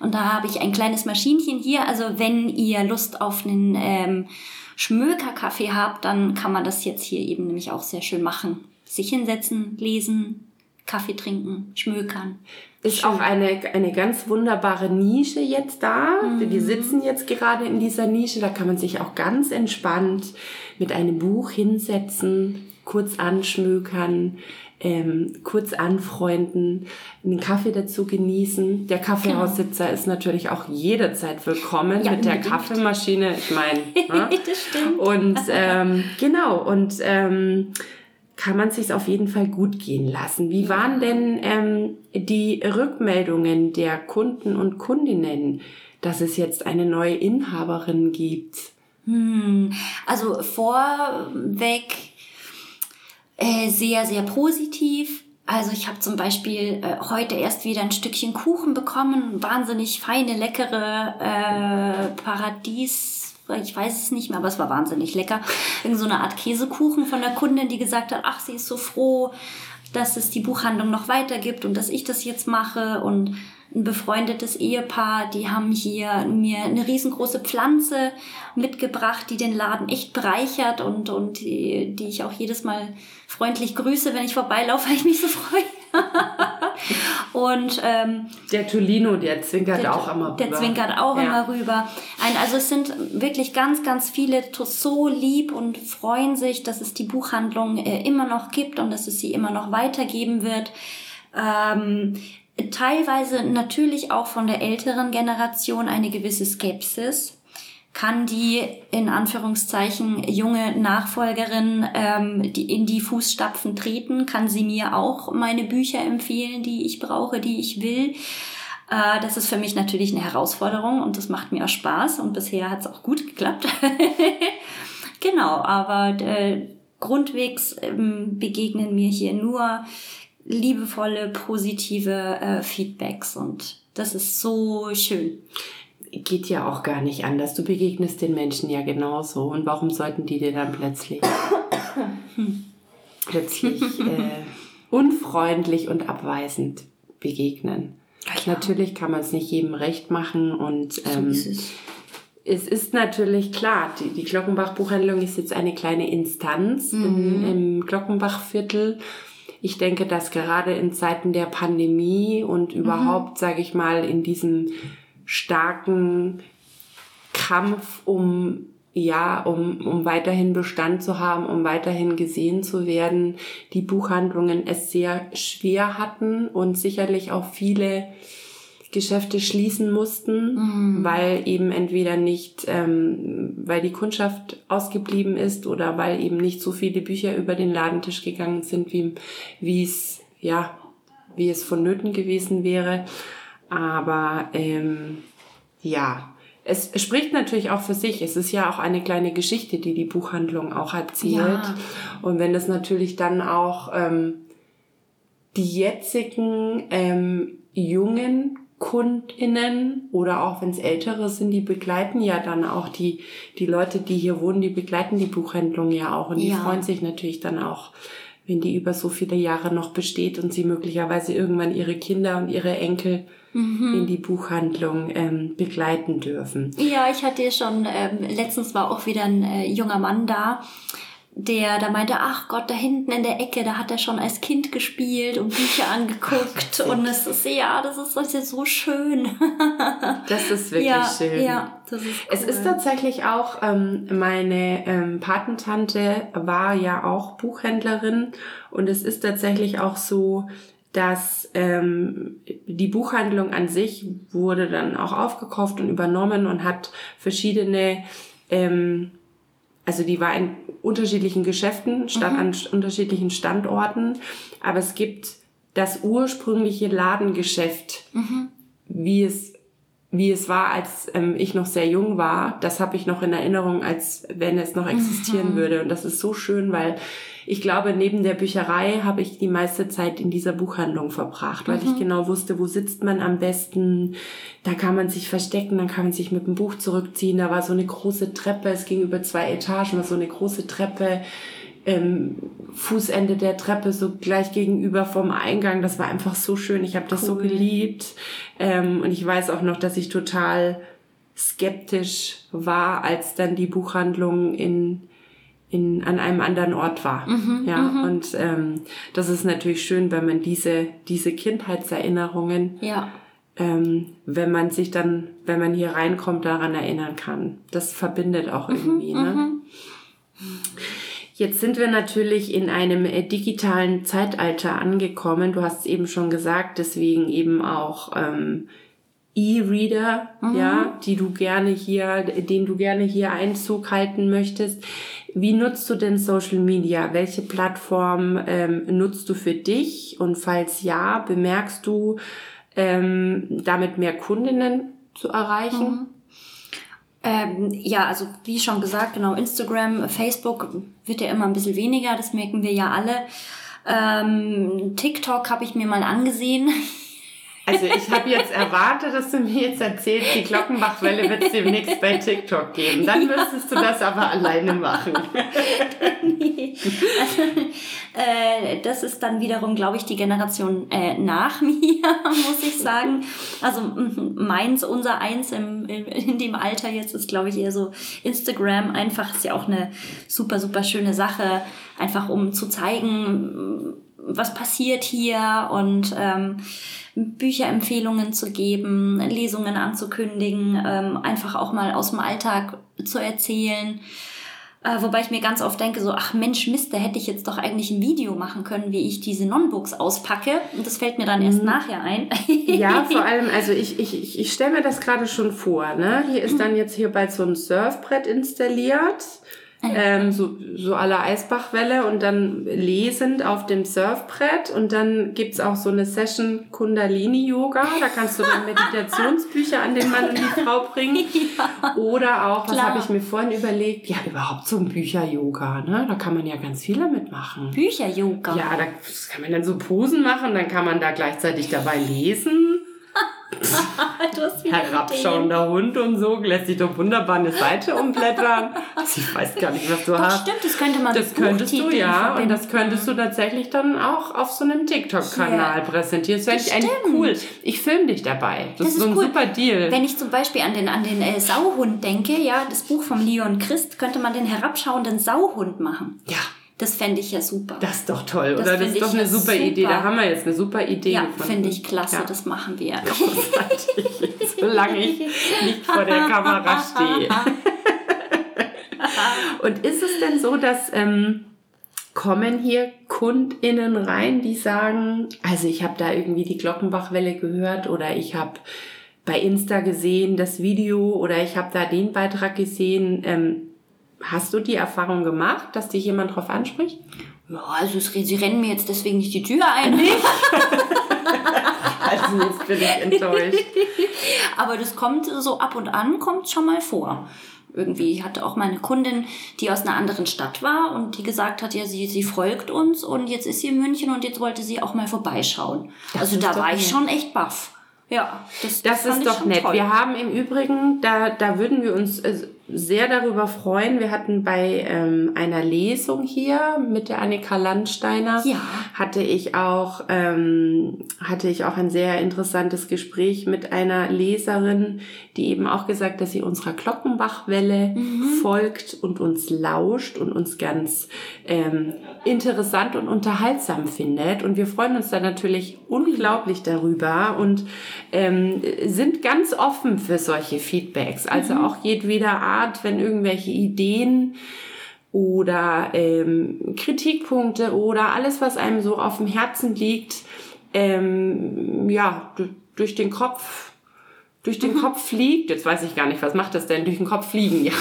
Und da habe ich ein kleines Maschinchen hier. Also wenn ihr Lust auf einen ähm, Schmökerkaffee habt, dann kann man das jetzt hier eben nämlich auch sehr schön machen. Sich hinsetzen, lesen, Kaffee trinken, schmökern. Ist Schön. auch eine, eine ganz wunderbare Nische jetzt da. Mhm. Wir sitzen jetzt gerade in dieser Nische. Da kann man sich auch ganz entspannt mit einem Buch hinsetzen, kurz anschmökern, ähm, kurz anfreunden, einen Kaffee dazu genießen. Der Kaffeehaussitzer genau. ist natürlich auch jederzeit willkommen ja, mit der Kaffeemaschine. Ich meine, (laughs) ne? das stimmt. Und (laughs) ähm, genau und ähm, kann man sich auf jeden Fall gut gehen lassen. Wie waren denn ähm, die Rückmeldungen der Kunden und Kundinnen, dass es jetzt eine neue Inhaberin gibt? Hm, also vorweg äh, sehr, sehr positiv. Also ich habe zum Beispiel äh, heute erst wieder ein Stückchen Kuchen bekommen, wahnsinnig feine, leckere äh, Paradies ich weiß es nicht mehr, aber es war wahnsinnig lecker. Irgend so eine Art Käsekuchen von der Kundin, die gesagt hat, ach, sie ist so froh, dass es die Buchhandlung noch weitergibt und dass ich das jetzt mache und ein befreundetes Ehepaar, die haben hier mir eine riesengroße Pflanze mitgebracht, die den Laden echt bereichert und, und die, die ich auch jedes Mal freundlich grüße, wenn ich vorbeilaufe, (laughs) weil ich mich so freue. Und ähm, der Tolino, der zwinkert der, auch immer rüber. Der zwinkert auch ja. immer rüber. Ein, also es sind wirklich ganz, ganz viele so lieb und freuen sich, dass es die Buchhandlung äh, immer noch gibt und dass es sie immer noch weitergeben wird. Ähm, teilweise natürlich auch von der älteren Generation eine gewisse Skepsis. Kann die in Anführungszeichen junge Nachfolgerin ähm, die in die Fußstapfen treten? Kann sie mir auch meine Bücher empfehlen, die ich brauche, die ich will? Äh, das ist für mich natürlich eine Herausforderung und das macht mir auch Spaß und bisher hat es auch gut geklappt. (laughs) genau, aber äh, grundwegs ähm, begegnen mir hier nur liebevolle, positive äh, Feedbacks und das ist so schön. Geht ja auch gar nicht anders. Du begegnest den Menschen ja genauso. Und warum sollten die dir dann plötzlich, plötzlich (laughs) äh, unfreundlich und abweisend begegnen? Ja. Natürlich kann man es nicht jedem recht machen und ähm, so ist es. es. ist natürlich klar, die, die Glockenbach-Buchhandlung ist jetzt eine kleine Instanz mhm. im, im Glockenbach-Viertel ich denke, dass gerade in Zeiten der Pandemie und mhm. überhaupt, mhm. sage ich mal, in diesem starken Kampf um ja, um, um weiterhin Bestand zu haben, um weiterhin gesehen zu werden, die Buchhandlungen es sehr schwer hatten und sicherlich auch viele Geschäfte schließen mussten, mhm. weil eben entweder nicht, ähm, weil die Kundschaft ausgeblieben ist oder weil eben nicht so viele Bücher über den Ladentisch gegangen sind, wie, wie es, ja, wie es vonnöten gewesen wäre. Aber ähm, ja, es spricht natürlich auch für sich. Es ist ja auch eine kleine Geschichte, die die Buchhandlung auch erzählt. Ja. Und wenn es natürlich dann auch ähm, die jetzigen ähm, jungen KundInnen oder auch wenn es ältere sind, die begleiten ja dann auch die, die Leute, die hier wohnen, die begleiten die Buchhandlung ja auch und die ja. freuen sich natürlich dann auch, wenn die über so viele Jahre noch besteht und sie möglicherweise irgendwann ihre Kinder und ihre Enkel mhm. in die Buchhandlung ähm, begleiten dürfen. Ja, ich hatte schon, ähm, letztens war auch wieder ein äh, junger Mann da, der da meinte, ach Gott, da hinten in der Ecke, da hat er schon als Kind gespielt und Bücher (laughs) angeguckt. Und es ist, ja, das ist, das ist so (laughs) schön. das ist wirklich ja, schön. Ja, das ist cool. Es ist tatsächlich auch, ähm, meine ähm, Patentante war ja auch Buchhändlerin und es ist tatsächlich auch so, dass ähm, die Buchhandlung an sich wurde dann auch aufgekauft und übernommen und hat verschiedene ähm, also die war in unterschiedlichen Geschäften, stand mhm. an unterschiedlichen Standorten, aber es gibt das ursprüngliche Ladengeschäft, mhm. wie es wie es war, als ähm, ich noch sehr jung war, das habe ich noch in Erinnerung, als wenn es noch existieren mhm. würde. Und das ist so schön, weil ich glaube, neben der Bücherei habe ich die meiste Zeit in dieser Buchhandlung verbracht, weil mhm. ich genau wusste, wo sitzt man am besten. Da kann man sich verstecken, dann kann man sich mit dem Buch zurückziehen. Da war so eine große Treppe, es ging über zwei Etagen, war so eine große Treppe. Ähm, Fußende der Treppe so gleich gegenüber vom Eingang. Das war einfach so schön. Ich habe das cool. so geliebt. Ähm, und ich weiß auch noch, dass ich total skeptisch war, als dann die Buchhandlung in in, an einem anderen Ort war. Mhm, ja, mhm. und ähm, das ist natürlich schön, wenn man diese, diese Kindheitserinnerungen, ja. ähm, wenn man sich dann, wenn man hier reinkommt, daran erinnern kann. Das verbindet auch mhm, irgendwie. Ne? Mhm. Jetzt sind wir natürlich in einem äh, digitalen Zeitalter angekommen. Du hast es eben schon gesagt, deswegen eben auch ähm, E-Reader, mhm. ja, die du gerne hier, den du gerne hier Einzug halten möchtest. Wie nutzt du denn Social Media? Welche Plattform ähm, nutzt du für dich? Und falls ja, bemerkst du ähm, damit mehr Kundinnen zu erreichen? Mhm. Ähm, ja, also wie schon gesagt, genau, Instagram, Facebook wird ja immer ein bisschen weniger, das merken wir ja alle. Ähm, TikTok habe ich mir mal angesehen. (laughs) Also ich habe jetzt erwartet, dass du mir jetzt erzählst, die Glockenbachwelle wird es demnächst bei TikTok geben. Dann müsstest du das aber alleine machen. nee. (laughs) Also, äh, das ist dann wiederum, glaube ich, die Generation äh, nach (laughs) mir, muss ich sagen. Also meins, unser Eins im, in, in dem Alter jetzt ist, glaube ich, eher so Instagram. Einfach ist ja auch eine super, super schöne Sache, einfach um zu zeigen, was passiert hier und ähm, Bücherempfehlungen zu geben, Lesungen anzukündigen, ähm, einfach auch mal aus dem Alltag zu erzählen. Äh, wobei ich mir ganz oft denke, so, ach Mensch, Mist, da hätte ich jetzt doch eigentlich ein Video machen können, wie ich diese Nonbooks auspacke. Und das fällt mir dann erst mhm. nachher ein. ja, (laughs) vor allem, also ich, ich, ich, ich stelle mir das gerade schon vor. Ne? Hier ist (clears throat) dann jetzt hier bald so ein Surfbrett installiert ähm, so, so aller Eisbachwelle und dann lesend auf dem Surfbrett und dann gibt's auch so eine Session Kundalini-Yoga, da kannst du dann Meditationsbücher an den Mann und die Frau bringen. (laughs) Ja, Oder auch, was habe ich mir vorhin überlegt, ja überhaupt so ein Bücher-Yoga, ne? da kann man ja ganz viele mitmachen. Bücher-Yoga? Ja, da kann man dann so Posen machen, dann kann man da gleichzeitig dabei lesen (laughs) Herabschauender Hund und so, lässt sich doch wunderbar eine Seite umblättern. Also ich weiß gar nicht, was du doch, hast. Stimmt, das könnte man Das könntest du, ja. Und das könntest du tatsächlich dann auch auf so einem TikTok-Kanal yeah. präsentieren. Das wäre eigentlich cool. Ich filme dich dabei. Das, das ist so ein cool. super Deal. Wenn ich zum Beispiel an den, an den äh, Sauhund denke, ja, das Buch von Leon Christ, könnte man den herabschauenden Sauhund machen. Ja. Das fände ich ja super. Das ist doch toll, das oder? Das ist doch eine super, super, Idee. Da haben wir jetzt eine super Idee. Ja, finde ich klasse. Ja. Das machen wir. (laughs) Großartig. Solange ich nicht vor der Kamera stehe. (laughs) Und ist es denn so, dass ähm, kommen hier KundInnen rein, die sagen, also ich habe da irgendwie die Glockenbachwelle gehört oder ich habe bei Insta gesehen das Video oder ich habe da den Beitrag gesehen. Ähm, Hast du die Erfahrung gemacht, dass dich jemand darauf anspricht? Ja, also sie rennen mir jetzt deswegen nicht die Tür ein. Nicht? (laughs) also jetzt bin ich enttäuscht. Aber das kommt so ab und an, kommt schon mal vor. Irgendwie ich hatte auch mal eine Kundin, die aus einer anderen Stadt war und die gesagt hat, ja, sie, sie folgt uns und jetzt ist sie in München und jetzt wollte sie auch mal vorbeischauen. Das also da war ich schon echt baff. Ja, das, das, das ist doch nett. Toll. Wir haben im Übrigen, da, da würden wir uns äh, sehr darüber freuen. Wir hatten bei ähm, einer Lesung hier mit der Annika Landsteiner ja. hatte ich auch ähm, hatte ich auch ein sehr interessantes Gespräch mit einer Leserin, die eben auch gesagt, dass sie unserer Glockenbachwelle mhm. folgt und uns lauscht und uns ganz ähm, interessant und unterhaltsam findet. Und wir freuen uns da natürlich unglaublich darüber und ähm, sind ganz offen für solche Feedbacks. Also mhm. auch jedweder Art wenn irgendwelche Ideen oder ähm, Kritikpunkte oder alles, was einem so auf dem Herzen liegt, ähm, ja, durch den Kopf durch den mhm. Kopf fliegt, jetzt weiß ich gar nicht, was macht das denn, durch den Kopf fliegen, (laughs) ja,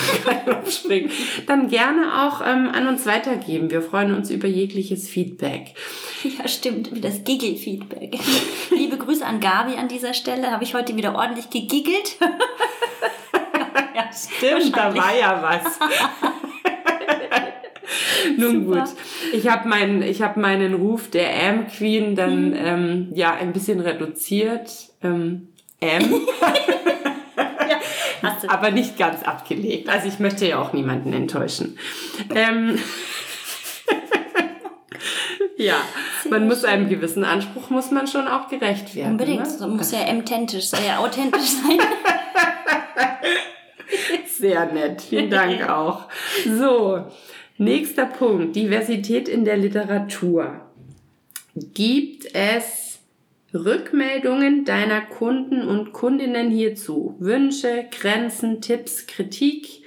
springen, dann gerne auch ähm, an uns weitergeben. Wir freuen uns über jegliches Feedback. Ja, stimmt, wie das Giggle-Feedback. (laughs) Liebe Grüße an Gabi an dieser Stelle, habe ich heute wieder ordentlich gegiggelt. (laughs) Stimmt, da war ja was. Nun Super. gut, ich habe meinen, ich habe meinen Ruf der Am Queen dann mhm. ähm, ja ein bisschen reduziert. Ähm, Am. (laughs) ja, aber nicht ganz abgelegt. Also ich möchte ja auch niemanden enttäuschen. Ähm, (laughs) ja, man muss einem gewissen Anspruch muss man schon auch gerecht werden. Unbedingt, ne? muss ja authentisch, soll ja authentisch sein. (laughs) Sehr nett. Vielen Dank auch. So, nächster Punkt. Diversität in der Literatur. Gibt es Rückmeldungen deiner Kunden und Kundinnen hierzu? Wünsche, Grenzen, Tipps, Kritik?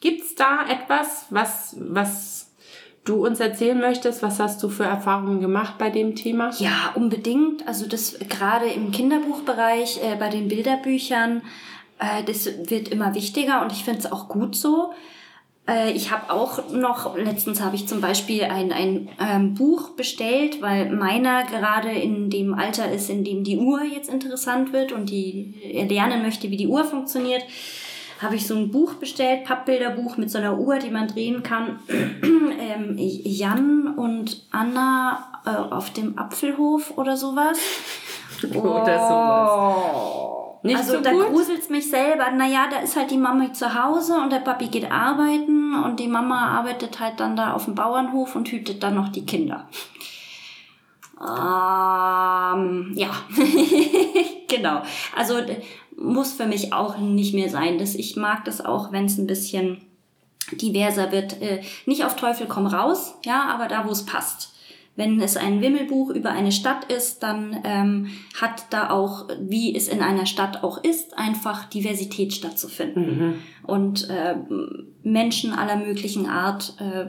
Gibt es da etwas, was, was du uns erzählen möchtest? Was hast du für Erfahrungen gemacht bei dem Thema? Ja, unbedingt. Also das gerade im Kinderbuchbereich, äh, bei den Bilderbüchern äh, das wird immer wichtiger und ich finde es auch gut so. Äh, ich habe auch noch, letztens habe ich zum Beispiel ein, ein ähm, Buch bestellt, weil meiner gerade in dem Alter ist, in dem die Uhr jetzt interessant wird und die er lernen möchte, wie die Uhr funktioniert habe ich so ein Buch bestellt, Pappbilderbuch mit so einer Uhr, die man drehen kann. (clears throat) ähm, Jan und Anna äh, auf dem Apfelhof oder sowas. (laughs) Oder sowas. Nicht also so da gruselt's mich selber. Naja, da ist halt die Mama zu Hause und der Papi geht arbeiten und die Mama arbeitet halt dann da auf dem Bauernhof und hütet dann noch die Kinder. Ähm, ja, (laughs) genau. Also muss für mich auch nicht mehr sein. Dass ich mag das auch, wenn es ein bisschen diverser wird. Äh, nicht auf Teufel komm raus, ja, aber da, wo es passt Wenn es ein Wimmelbuch über eine Stadt ist, dann ähm, hat da auch, wie es in einer Stadt auch ist, einfach Diversität stattzufinden. Mhm. Und äh, Menschen aller möglichen Art äh,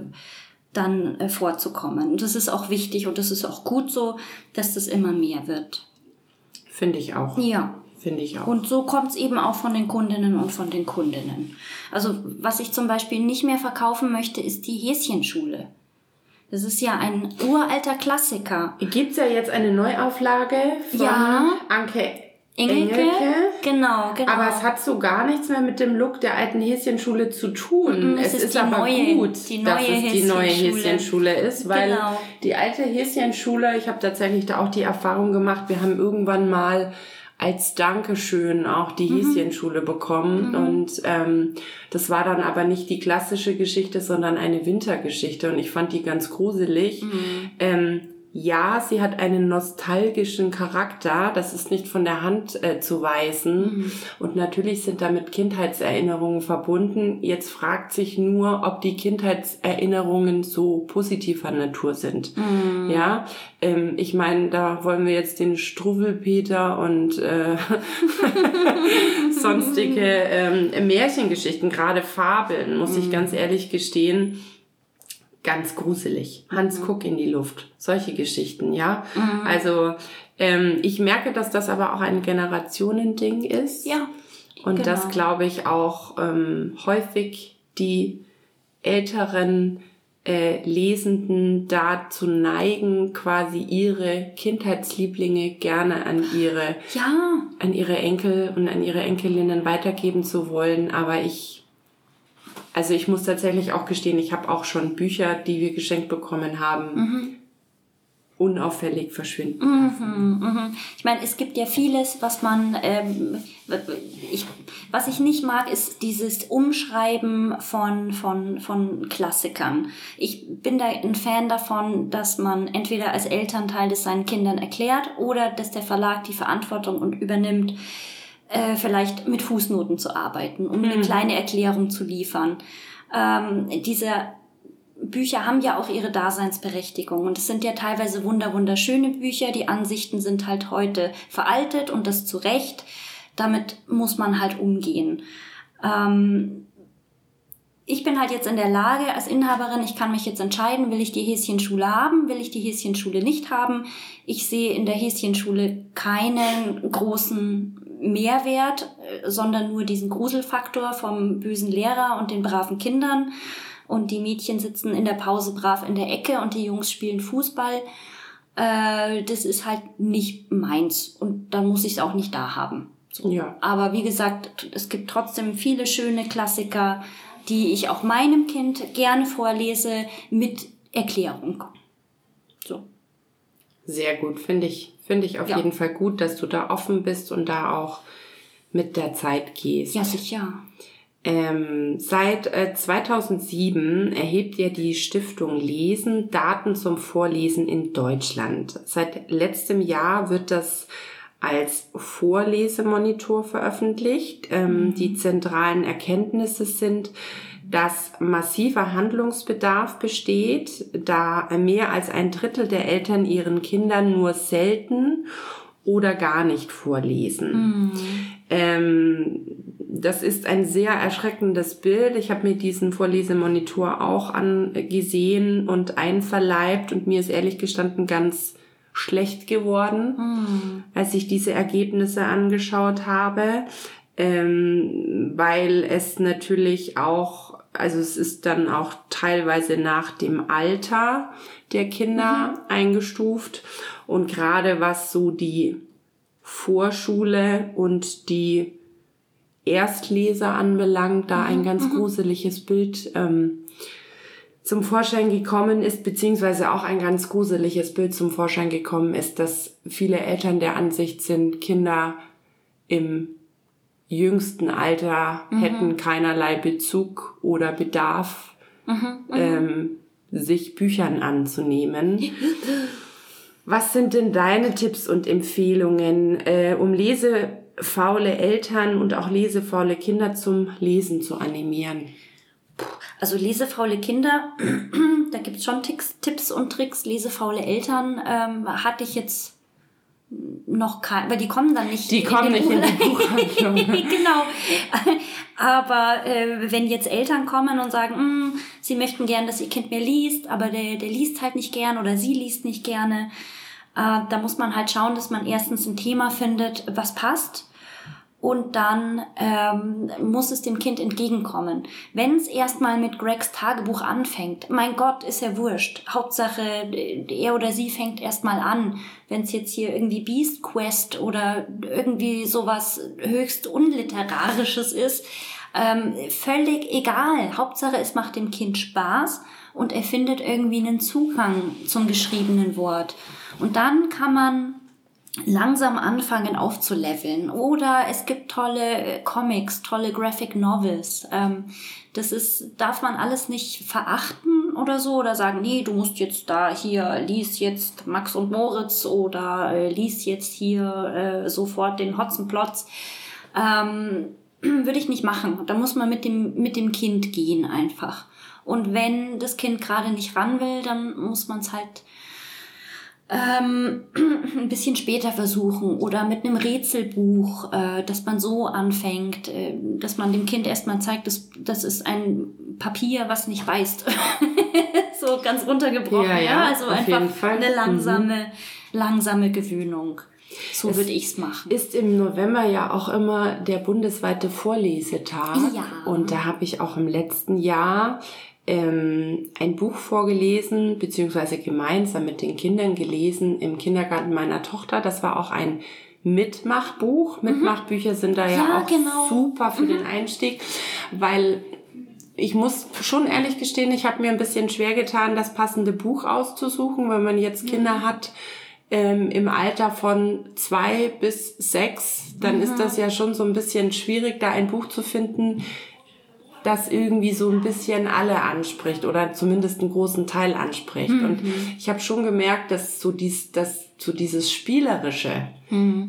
dann äh, vorzukommen. Und das ist auch wichtig und das ist auch gut so, dass das immer mehr wird. Finde ich auch. Ja. Finde ich auch. Und so kommt es eben auch von den Kundinnen und von den Kundinnen. Also was ich zum Beispiel nicht mehr verkaufen möchte, ist die Häschenschule. Das ist ja ein uralter Klassiker. Gibt's ja jetzt eine Neuauflage von Ja. Anke Engelke? Engelke. Genau, genau. Aber es hat so gar nichts mehr mit dem Look der alten Häschenschule zu tun. Mhm, es es ist ist, aber neue- gut, dass es die neue Häschenschule. Häschenschule ist, weil Genau. die alte Häschenschule, ich habe tatsächlich da auch die Erfahrung gemacht, wir haben irgendwann mal als Dankeschön auch die Mhm. Häschenschule bekommen und ähm, das war dann aber nicht die klassische Geschichte, sondern eine Wintergeschichte und ich fand die ganz gruselig. Mhm. Ähm, ja, sie hat einen nostalgischen Charakter, das ist nicht von der Hand äh, zu weisen. Und natürlich sind damit Kindheitserinnerungen verbunden. Jetzt fragt sich nur, ob die Kindheitserinnerungen so positiver Natur sind. Ja, ähm, ich meine, da wollen wir jetzt den Struwwelpeter und äh, (laughs) (laughs) sonstige ähm, Märchengeschichten, gerade Fabeln, muss ich ganz ehrlich gestehen, ganz gruselig. Hans guck in die Luft. Solche Geschichten, ja. Also ähm, ich merke, dass das aber auch ein Generationending ist. ja. Und genau. das glaube ich auch ähm, häufig die älteren äh, Lesenden dazu neigen, quasi ihre Kindheitslieblinge gerne an ihre Ja, an ihre Enkel und an ihre Enkelinnen weitergeben zu wollen. Aber ich, also ich muss tatsächlich auch gestehen, ich habe auch schon Bücher, die wir geschenkt bekommen haben, unauffällig verschwinden. Mhm. Ich meine, es gibt ja vieles, was man, ähm, ich, was ich nicht mag, ist dieses Umschreiben von, von, von Klassikern. Ich bin da ein Fan davon, dass man entweder als Elternteil das seinen Kindern erklärt oder dass der Verlag die Verantwortung und übernimmt, äh, vielleicht mit Fußnoten zu arbeiten, um eine kleine Erklärung zu liefern. Ähm, diese Bücher haben ja auch ihre Daseinsberechtigung und es sind ja teilweise wunder wunderschöne Bücher. Die Ansichten sind halt heute veraltet und das zu Recht. Damit muss man halt umgehen. Ähm, ich bin halt jetzt in der Lage als Inhaberin, ich kann mich jetzt entscheiden, will ich die Häschenschule haben, will ich die Häschenschule nicht haben. Ich sehe in der Häschenschule keinen großen Mehrwert, äh, sondern nur diesen Gruselfaktor vom bösen Lehrer und den braven Kindern. Und die Mädchen sitzen in der Pause brav in der Ecke und die Jungs spielen Fußball. Äh, das ist halt nicht meins und dann muss ich es auch nicht da haben. So. Ja. Aber wie gesagt, es gibt trotzdem viele schöne Klassiker, die ich auch meinem Kind gerne vorlese mit Erklärung. So. Sehr gut, finde ich, finde ich auf Ja. jeden Fall gut, dass du da offen bist und da auch mit der Zeit gehst. Ja, sicher. Ähm, seit äh, 2007 erhebt ja die Stiftung Lesen Daten zum Vorlesen in Deutschland. Seit letztem Jahr wird das als Vorlesemonitor veröffentlicht. Ähm, Die zentralen Erkenntnisse sind, dass massiver Handlungsbedarf besteht, da mehr als ein Drittel der Eltern ihren Kindern nur selten oder gar nicht vorlesen. Ähm, das ist ein sehr erschreckendes Bild. Ich habe mir diesen Vorlesemonitor auch angesehen und einverleibt und mir ist ehrlich gestanden ganz schlecht geworden, als ich diese Ergebnisse angeschaut habe, ähm, weil es natürlich auch, also es ist dann auch teilweise nach dem Alter der Kinder eingestuft. Und gerade was so die Vorschule und die Erstleser anbelangt, da ein ganz gruseliges Bild ähm, zum Vorschein gekommen ist, beziehungsweise auch ein ganz gruseliges Bild zum Vorschein gekommen ist, dass viele Eltern der Ansicht sind, Kinder im jüngsten Alter hätten keinerlei Bezug oder Bedarf, ähm, sich Büchern anzunehmen. (laughs) Was sind denn deine Tipps und Empfehlungen, äh, um lesefaule Eltern und auch lesefaule Kinder zum Lesen zu animieren? Also lesefaule Kinder, (clears throat) da gibt es schon Ticks, Tipps und Tricks. Lesefaule Eltern ähm, hatte ich jetzt noch kein, weil die kommen dann nicht. Die kommen nicht in die Buchhandlung. (laughs) genau. Aber äh, wenn jetzt Eltern kommen und sagen, "Mm, sie möchten gern, dass ihr Kind mehr liest, aber der, der liest halt nicht gern oder sie liest nicht gerne, äh, da muss man halt schauen, dass man erstens ein Thema findet, was passt. Und dann ähm, muss es dem Kind entgegenkommen. Wenn es erstmal mit Gregs Tagebuch anfängt, mein Gott, ist ja wurscht. Hauptsache, er oder sie fängt erstmal an. Wenn es jetzt hier irgendwie Beast Quest oder irgendwie sowas höchst unliterarisches ist, ähm, völlig egal. Hauptsache, es macht dem Kind Spaß und er findet irgendwie einen Zugang zum geschriebenen Wort. Und dann kann man langsam anfangen aufzuleveln. Oder es gibt tolle äh, Comics, tolle Graphic Novels. Ähm, das ist, darf man alles nicht verachten oder so oder sagen, nee, du musst jetzt da hier, lies jetzt Max und Moritz oder äh, lies jetzt hier äh, sofort den Hotzenplotz. Ähm, (clears throat) würde ich nicht machen. Da muss man mit dem, mit dem Kind gehen einfach. Und wenn das Kind gerade nicht ran will, dann muss man es halt ähm, (clears throat) ein bisschen später versuchen oder mit einem Rätselbuch, äh, dass man so anfängt, äh, dass man dem Kind erstmal zeigt, dass das ist ein Papier, was nicht reißt. (laughs) so ganz runtergebrochen. Ja, Ja, ja, also einfach eine Mhm. langsame, langsame Gewöhnung. So Es würde ich's machen. Ist im November ja auch immer der bundesweite Vorlesetag. Ja. Und da habe ich auch im letzten Jahr ähm, ein Buch vorgelesen, beziehungsweise gemeinsam mit den Kindern gelesen im Kindergarten meiner Tochter. Das war auch ein Mitmachbuch. Mitmachbücher sind da ja, Ja, auch genau. super für den Einstieg, weil ich muss schon ehrlich gestehen, ich habe mir ein bisschen schwer getan, das passende Buch auszusuchen, wenn man jetzt Kinder hat ähm, im Alter von zwei bis sechs, dann ist das ja schon so ein bisschen schwierig, da ein Buch zu finden, das irgendwie so ein bisschen alle anspricht oder zumindest einen großen Teil anspricht. Und ich habe schon gemerkt, dass so dies, dass so dieses spielerische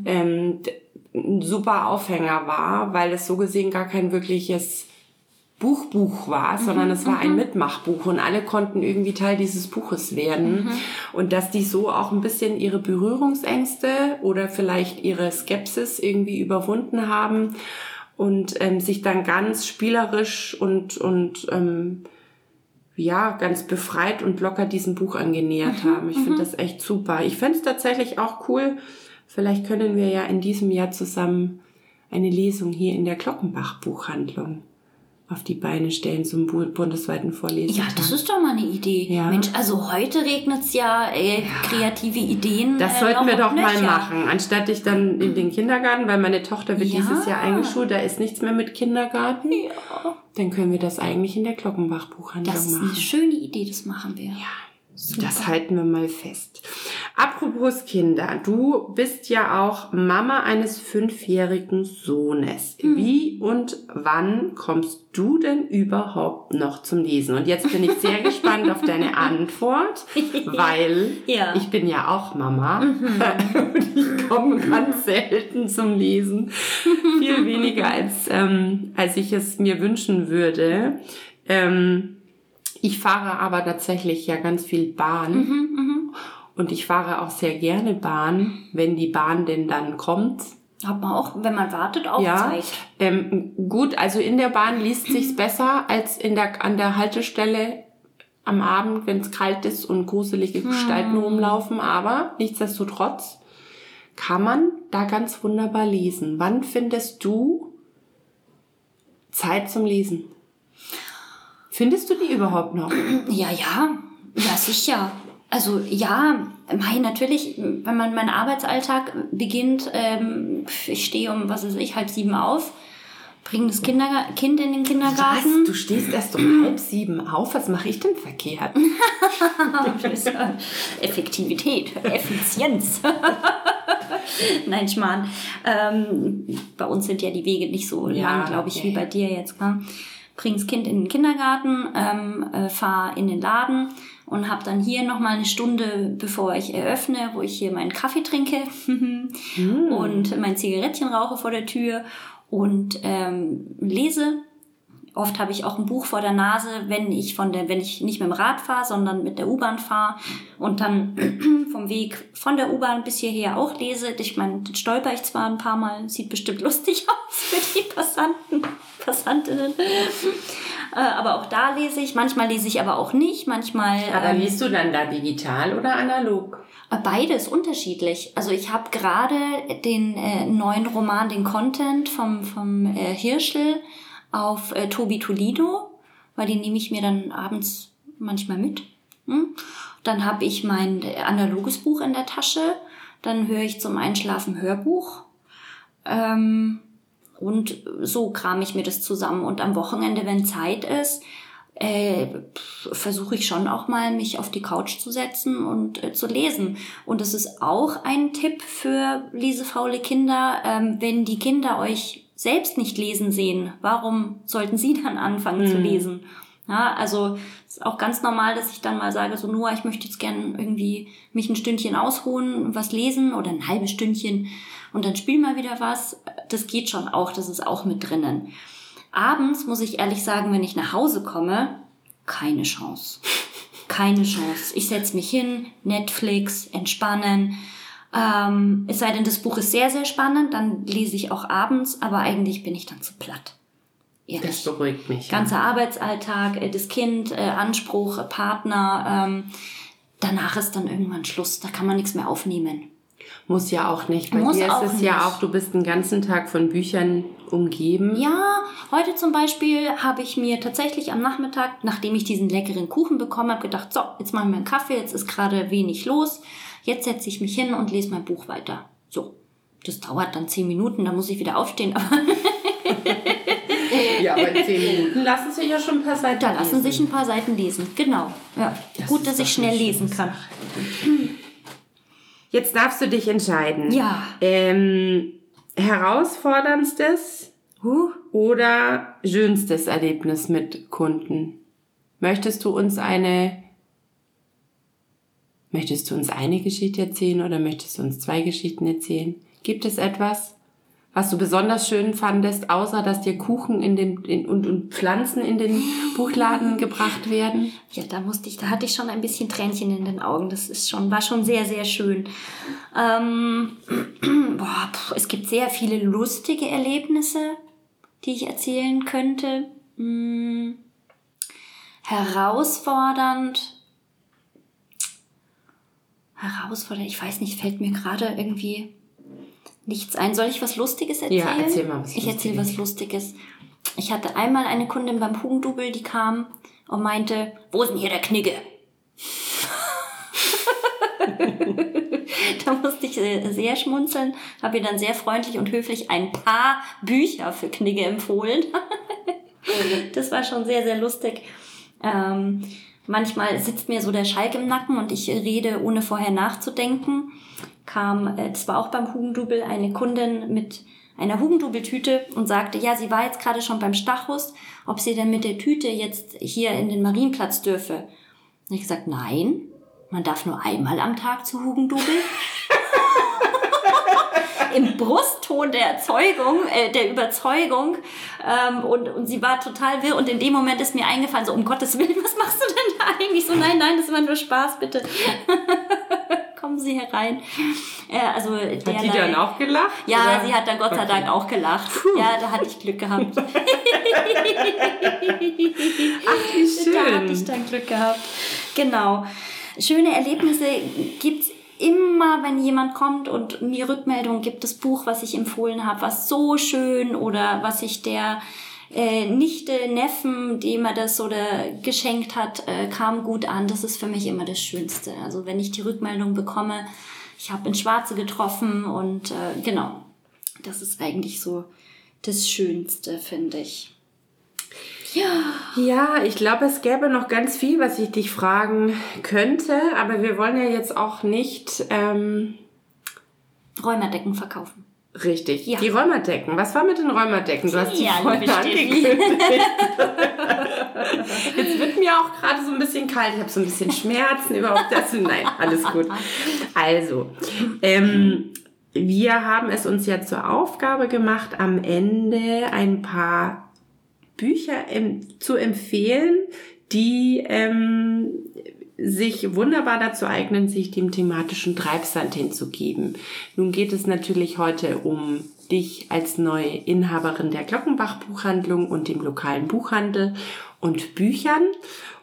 ähm, d- ein super Aufhänger war, weil es so gesehen gar kein wirkliches Buchbuch war, sondern es war ein Mitmachbuch und alle konnten irgendwie Teil dieses Buches werden. Und dass die so auch ein bisschen ihre Berührungsängste oder vielleicht ihre Skepsis irgendwie überwunden haben und ähm, sich dann ganz spielerisch und, und ähm, ja, ganz befreit und locker diesem Buch angenähert haben. Ich finde das echt super. Ich fände es tatsächlich auch cool. Vielleicht können wir ja in diesem Jahr zusammen eine Lesung hier in der Glockenbach Buchhandlung auf die Beine stellen zum bu- bundesweiten Vorlesentag. Ja, das ist doch mal eine Idee. Ja. Mensch, also heute regnet's ja, äh, kreative Ideen. Das äh, sollten wir doch mal machen. Anstatt ich dann in den Kindergarten, weil meine Tochter wird Ja. dieses Jahr eingeschult, da ist nichts mehr mit Kindergarten. Ja, Dann können wir das eigentlich in der Glockenbach Buchhandlung das ist eine machen. schöne Idee, das machen wir. Ja, das halten wir mal fest. Apropos Kinder, du bist ja auch Mama eines fünfjährigen Sohnes. Hm. Wie und wann kommst du denn überhaupt noch zum Lesen? Und jetzt bin ich sehr (laughs) gespannt auf deine Antwort, (laughs) weil Ja. Mhm. ich bin ja auch Mama (laughs) und ich komme ganz selten zum Lesen. Viel weniger als, ähm, als ich es mir wünschen würde. Ähm, ich fahre aber tatsächlich ja ganz viel Bahn. Mhm, Und ich fahre auch sehr gerne Bahn, wenn die Bahn denn dann kommt. Hat man auch, wenn man wartet, auch Ja, Zeit. ähm, gut, also in der Bahn liest sich's (clears throat) besser als in der, an der Haltestelle am Abend, wenn es kalt ist und gruselige Gestalten rumlaufen. Aber nichtsdestotrotz kann man da ganz wunderbar lesen. Wann findest du Zeit zum Lesen? Findest du die überhaupt noch? (clears throat) Ja, ja, ja, sicher. Also ja, mei, natürlich, wenn man meinen Arbeitsalltag beginnt, ähm, ich stehe um, was weiß ich, halb sieben auf, bringe das Kinderga Kind in den Kindergarten. Was? Du stehst erst um (clears throat) halb sieben auf? Was mache ich denn verkehrt? (laughs) Effektivität, Effizienz. (laughs) Nein, Schmarrn. Ähm, bei uns sind ja die Wege nicht so Ja, lang, glaube ich, ja, wie bei dir jetzt. Ne? Bring das Kind in den Kindergarten, ähm, äh, fahr in den Laden und habe dann hier nochmal eine Stunde, bevor ich eröffne, wo ich hier meinen Kaffee trinke (laughs) und mein Zigarettchen rauche vor der Tür und ähm, lese Oft habe ich auch ein Buch vor der Nase, wenn ich von der, wenn ich nicht mit dem Rad fahre, sondern mit der U-Bahn fahre und dann (clears throat) vom Weg von der U-Bahn bis hierher auch lese. Ich meine, stolper ich zwar ein paar Mal, sieht bestimmt (laughs) lustig aus für die Passanten, Passantinnen. Äh, aber auch da lese ich. Manchmal lese ich aber auch nicht. Manchmal. Aber ähm, liest du dann da digital oder analog? Beides unterschiedlich. Also ich habe gerade den äh, neuen Roman, den Content vom, vom äh, Hirschel auf äh, Tobi Toledo, weil den nehme ich mir dann abends manchmal mit. Hm? Dann habe ich mein äh, analoges Buch in der Tasche. Dann höre ich zum Einschlafen Hörbuch. Ähm, und so kram ich mir das zusammen. Und am Wochenende, wenn Zeit ist, äh, versuche ich schon auch mal, mich auf die Couch zu setzen und äh, zu lesen. Und das ist auch ein Tipp für lesefaule Kinder. Ähm, wenn die Kinder euch selbst nicht lesen sehen, warum sollten sie (laughs) dann anfangen zu lesen? Ja, also ist auch ganz normal, dass ich dann mal sage, so Noah, ich möchte jetzt gern irgendwie mich ein Stündchen ausruhen, was lesen oder ein halbes Stündchen und dann spiel mal wieder was. Das geht schon auch, das ist auch mit drinnen. Abends muss ich ehrlich sagen, wenn ich nach Hause komme, keine Chance. Keine Chance. Ich setz mich hin, Netflix, entspannen. Ähm, es sei denn, das Buch ist sehr, sehr spannend, dann lese ich auch abends, aber eigentlich bin ich dann zu platt. Ehrlich. Das beruhigt mich. ja. Ganzer Arbeitsalltag, äh, das Kind, äh, Anspruch, Partner. Ähm, danach ist dann irgendwann Schluss. Da kann man nichts mehr aufnehmen. Muss ja auch nicht. Bei Muss dir ist es ja nicht. auch, du bist den ganzen Tag von Büchern umgeben. Ja, heute zum Beispiel habe ich mir tatsächlich am Nachmittag, nachdem ich diesen leckeren Kuchen bekommen habe, gedacht, so, jetzt machen wir einen Kaffee, jetzt ist gerade wenig los. Jetzt setze ich mich hin und lese mein Buch weiter. So. Das dauert dann zehn Minuten, dann muss ich wieder aufstehen. Aber Ja, aber in zehn Minuten (laughs) lassen sich ja schon ein paar Seiten da lassen lesen. sich ein paar Seiten lesen. Genau. Ja. Das Gut, dass ich schnell lesen kann. Jetzt darfst du dich entscheiden. Ja. Ähm, herausforderndstes Huh. oder schönstes Erlebnis mit Kunden? Möchtest du uns eine Möchtest du uns eine Geschichte erzählen oder möchtest du uns zwei Geschichten erzählen? Gibt es etwas, was du besonders schön fandest, außer dass dir Kuchen in den, in, und, und Pflanzen in den (laughs) Buchladen gebracht werden? Ja, da musste ich, da hatte ich schon ein bisschen Tränchen in den Augen. Das ist schon, war schon sehr, sehr schön. Ähm, (clears throat) boah, pf, es gibt sehr viele lustige Erlebnisse, die ich erzählen könnte. Hm, herausfordernd. Herausfordernd, ich weiß nicht, fällt mir gerade irgendwie nichts ein. Soll ich was Lustiges erzählen? Ja, erzähl mal was Ich erzähle Lustiges. was Lustiges. Ich hatte einmal eine Kundin beim Hugendubel, die kam und meinte, wo ist denn hier der Knigge? (laughs) da musste ich äh, sehr schmunzeln, habe ihr dann sehr freundlich und höflich ein paar Bücher für Knigge empfohlen. (laughs) das war schon sehr, sehr lustig. Ähm, manchmal sitzt mir so der Schalk im Nacken und ich rede, ohne vorher nachzudenken. Kam, äh, das war auch beim Hugendubel, eine Kundin mit einer Hugendubeltüte und sagte, ja, sie war jetzt gerade schon beim Stachus, ob sie denn mit der Tüte jetzt hier in den Marienplatz dürfe. Und ich gesagt, nein, man darf nur einmal am Tag zu Hugendubel. (laughs) Im Brustton der Erzeugung, äh, der Überzeugung. Ähm, und, und sie war total wirr. Und in dem Moment ist mir eingefallen, so um Gottes Willen, was machst du denn da eigentlich? So, nein, nein, das war nur Spaß, bitte. (laughs) Kommen Sie herein. Äh, also Hat die derlei- dann auch gelacht? ja, oder? sie hat dann Gott sei Okay. Dank auch gelacht. Ja, da hatte ich Glück gehabt. (laughs) Ach, wie Da hatte schön. ich dann Glück gehabt. Genau. Schöne Erlebnisse gibt's immer, wenn jemand kommt und mir Rückmeldung gibt, das Buch, was ich empfohlen habe, war so schön oder was ich der äh, Nichte, Neffen, dem er das oder geschenkt hat, äh, kam gut an. Das ist für mich immer das Schönste. Also wenn ich die Rückmeldung bekomme, ich habe in Schwarze getroffen und äh, genau, das ist eigentlich so das Schönste, finde ich. Ja, ich glaube, es gäbe noch ganz viel, was ich dich fragen könnte, aber wir wollen ja jetzt auch nicht ähm, Rheumadecken verkaufen. Richtig. Ja. Die Rheumadecken. Was war mit den Rheumadecken? Du hast die Ja, vorhin angekündigt. Jetzt wird mir auch gerade so ein bisschen kalt. Ich habe so ein bisschen Schmerzen überhaupt das. Nein, alles gut. Also, ähm, wir haben es uns ja zur Aufgabe gemacht, am Ende ein paar Bücher ähm, zu empfehlen, die ähm, sich wunderbar dazu eignen, sich dem thematischen Treibsand hinzugeben. Nun geht es natürlich heute um dich als neue Inhaberin der Glockenbach Buchhandlung und dem lokalen Buchhandel und Büchern.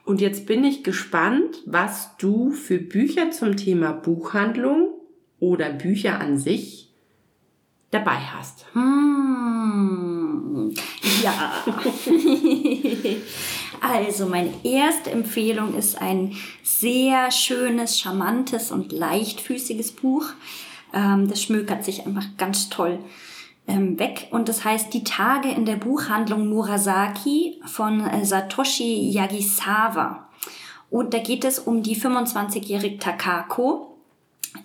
Und jetzt bin ich gespannt, was du für Bücher zum Thema Buchhandlung oder Bücher an sich dabei hast. Hm, ja. (laughs) also meine erste Empfehlung ist ein sehr schönes, charmantes und leichtfüßiges Buch. Ähm, das schmökert sich einfach ganz toll ähm, weg und das heißt Die Tage in der Buchhandlung Murasaki von äh, Satoshi Yagisawa. Und da geht es um die 25-jährige Takako,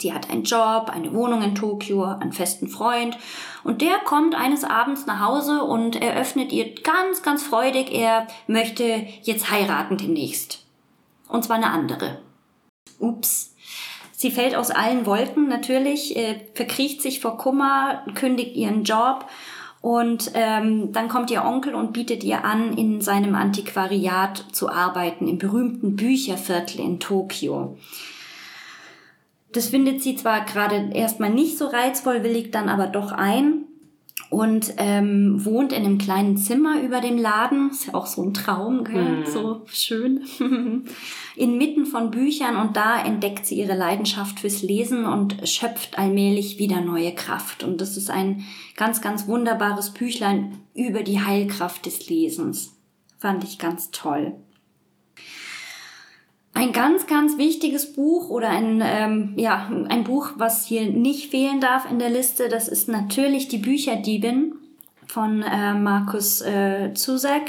die hat einen Job, eine Wohnung in Tokio, einen festen Freund und der kommt eines Abends nach Hause und eröffnet ihr ganz, ganz freudig, er möchte jetzt heiraten demnächst. Und zwar eine andere. Ups. Sie fällt aus allen Wolken natürlich, äh, verkriecht sich vor Kummer, kündigt ihren Job und ähm, dann kommt ihr Onkel und bietet ihr an, in seinem Antiquariat zu arbeiten, im berühmten Bücherviertel in Tokio. Das findet sie zwar gerade erstmal nicht so reizvoll, willigt dann aber doch ein und ähm, wohnt in einem kleinen Zimmer über dem Laden. Ist ja auch so ein Traum, gell? Mhm. so schön. (laughs) Inmitten von Büchern und da entdeckt sie ihre Leidenschaft fürs Lesen und schöpft allmählich wieder neue Kraft. Und das ist ein ganz, ganz wunderbares Büchlein über die Heilkraft des Lesens. Fand ich ganz toll. Ein ganz, ganz wichtiges Buch oder ein, ähm, ja, ein Buch, was hier nicht fehlen darf in der Liste, das ist natürlich Die Bücherdiebin von äh, Markus äh, Zusak.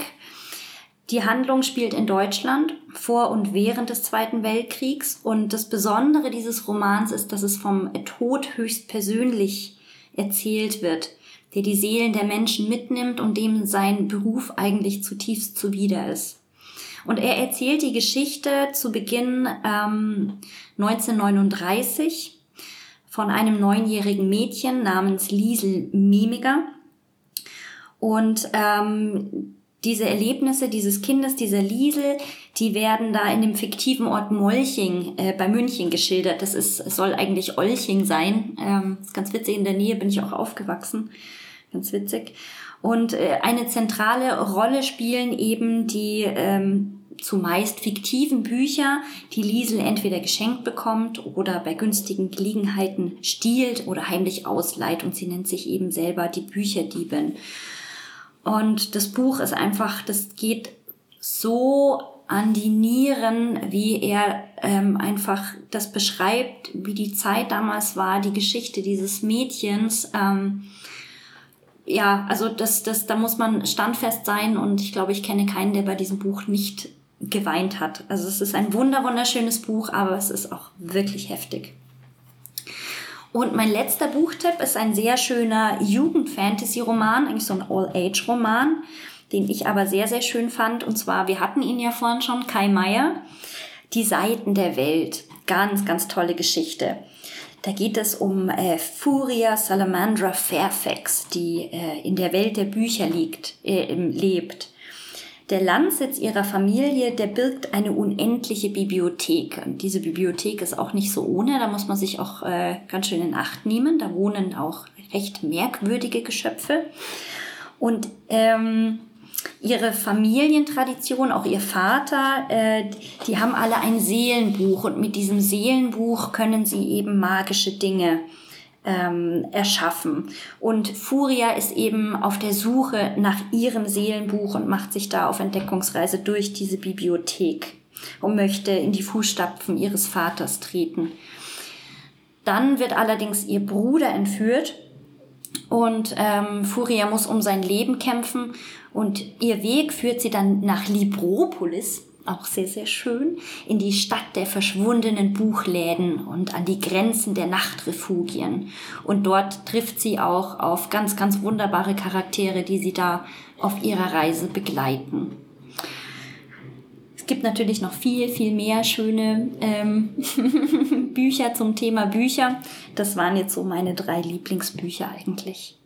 Die Handlung spielt in Deutschland vor und während des Zweiten Weltkriegs und das Besondere dieses Romans ist, dass es vom Tod höchst persönlich erzählt wird, der die Seelen der Menschen mitnimmt und dem sein Beruf eigentlich zutiefst zuwider ist. Und er erzählt die Geschichte zu Beginn ähm, 1939 von einem neunjährigen Mädchen namens Liesel Memiger. Und ähm, diese Erlebnisse dieses Kindes, dieser Liesel, die werden da in dem fiktiven Ort Molching äh, bei München geschildert. Das ist, soll eigentlich Olching sein. Ähm, ist ganz witzig, in der Nähe bin ich auch aufgewachsen. Ganz witzig. Und äh, eine zentrale Rolle spielen eben die ähm, zumeist fiktiven Bücher, die Liesel entweder geschenkt bekommt oder bei günstigen Gelegenheiten stiehlt oder heimlich ausleiht und sie nennt sich eben selber die Bücherdiebin. Und das Buch ist einfach, das geht so an die Nieren, wie er ähm, einfach das beschreibt, wie die Zeit damals war, die Geschichte dieses Mädchens. Ähm, ja, also das, das, da muss man standfest sein und ich glaube, ich kenne keinen, der bei diesem Buch nicht geweint hat. Also es ist ein wunder wunderschönes Buch, aber es ist auch wirklich heftig. Und mein letzter Buchtipp ist ein sehr schöner Jugend-Fantasy-Roman, eigentlich so ein All-Age-Roman, den ich aber sehr, sehr schön fand. Und zwar, wir hatten ihn ja vorhin schon, Kai Meier, Die Seiten der Welt. Ganz, ganz tolle Geschichte. Da geht es um äh, Furia Salamandra Fairfax, die äh, in der Welt der Bücher liegt, äh, lebt. Der Landsitz ihrer Familie, der birgt eine unendliche Bibliothek. Und diese Bibliothek ist auch nicht so ohne, da muss man sich auch äh, ganz schön in Acht nehmen. Da wohnen auch recht merkwürdige Geschöpfe. Und ähm, ihre Familientradition, auch ihr Vater, äh, die haben alle ein Seelenbuch und mit diesem Seelenbuch können sie eben magische Dinge ähm, erschaffen. Und Furia ist eben auf der Suche nach ihrem Seelenbuch und macht sich da auf Entdeckungsreise durch diese Bibliothek und möchte in die Fußstapfen ihres Vaters treten. Dann wird allerdings ihr Bruder entführt und ähm, Furia muss um sein Leben kämpfen und ihr Weg führt sie dann nach Libropolis auch sehr, sehr schön, in die Stadt der verschwundenen Buchläden und an die Grenzen der Nachtrefugien. Und dort trifft sie auch auf ganz, ganz wunderbare Charaktere, die sie da auf ihrer Reise begleiten. Es gibt natürlich noch viel, viel mehr schöne ähm, (laughs) Bücher zum Thema Bücher. Das waren jetzt so meine drei Lieblingsbücher eigentlich.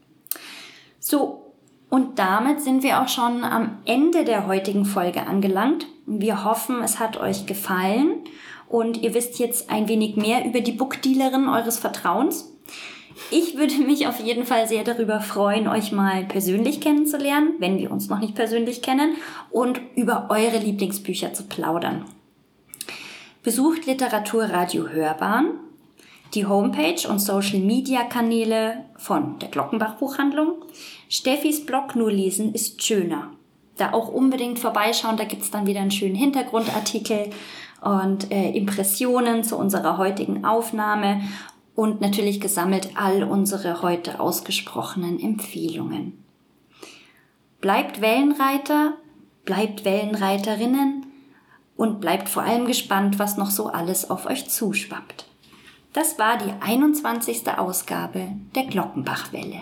So, Und damit sind wir auch schon am Ende der heutigen Folge angelangt. Wir hoffen, es hat euch gefallen und ihr wisst jetzt ein wenig mehr über die Bookdealerin eures Vertrauens. Ich würde (laughs) mich auf jeden Fall sehr darüber freuen, euch mal persönlich kennenzulernen, wenn wir uns noch nicht persönlich kennen, und über eure Lieblingsbücher zu plaudern. Besucht Literaturradio Hörbahn, die Homepage und Social Media Kanäle von der Glockenbach Buchhandlung. Steffis Blog nur lesen ist schöner. Da auch unbedingt vorbeischauen, da gibt's dann wieder einen schönen Hintergrundartikel und äh, Impressionen zu unserer heutigen Aufnahme und natürlich gesammelt all unsere heute ausgesprochenen Empfehlungen. Bleibt Wellenreiter, bleibt Wellenreiterinnen und bleibt vor allem gespannt, was noch so alles auf euch zuschwappt. Das war die 21. Ausgabe der Glockenbachwelle.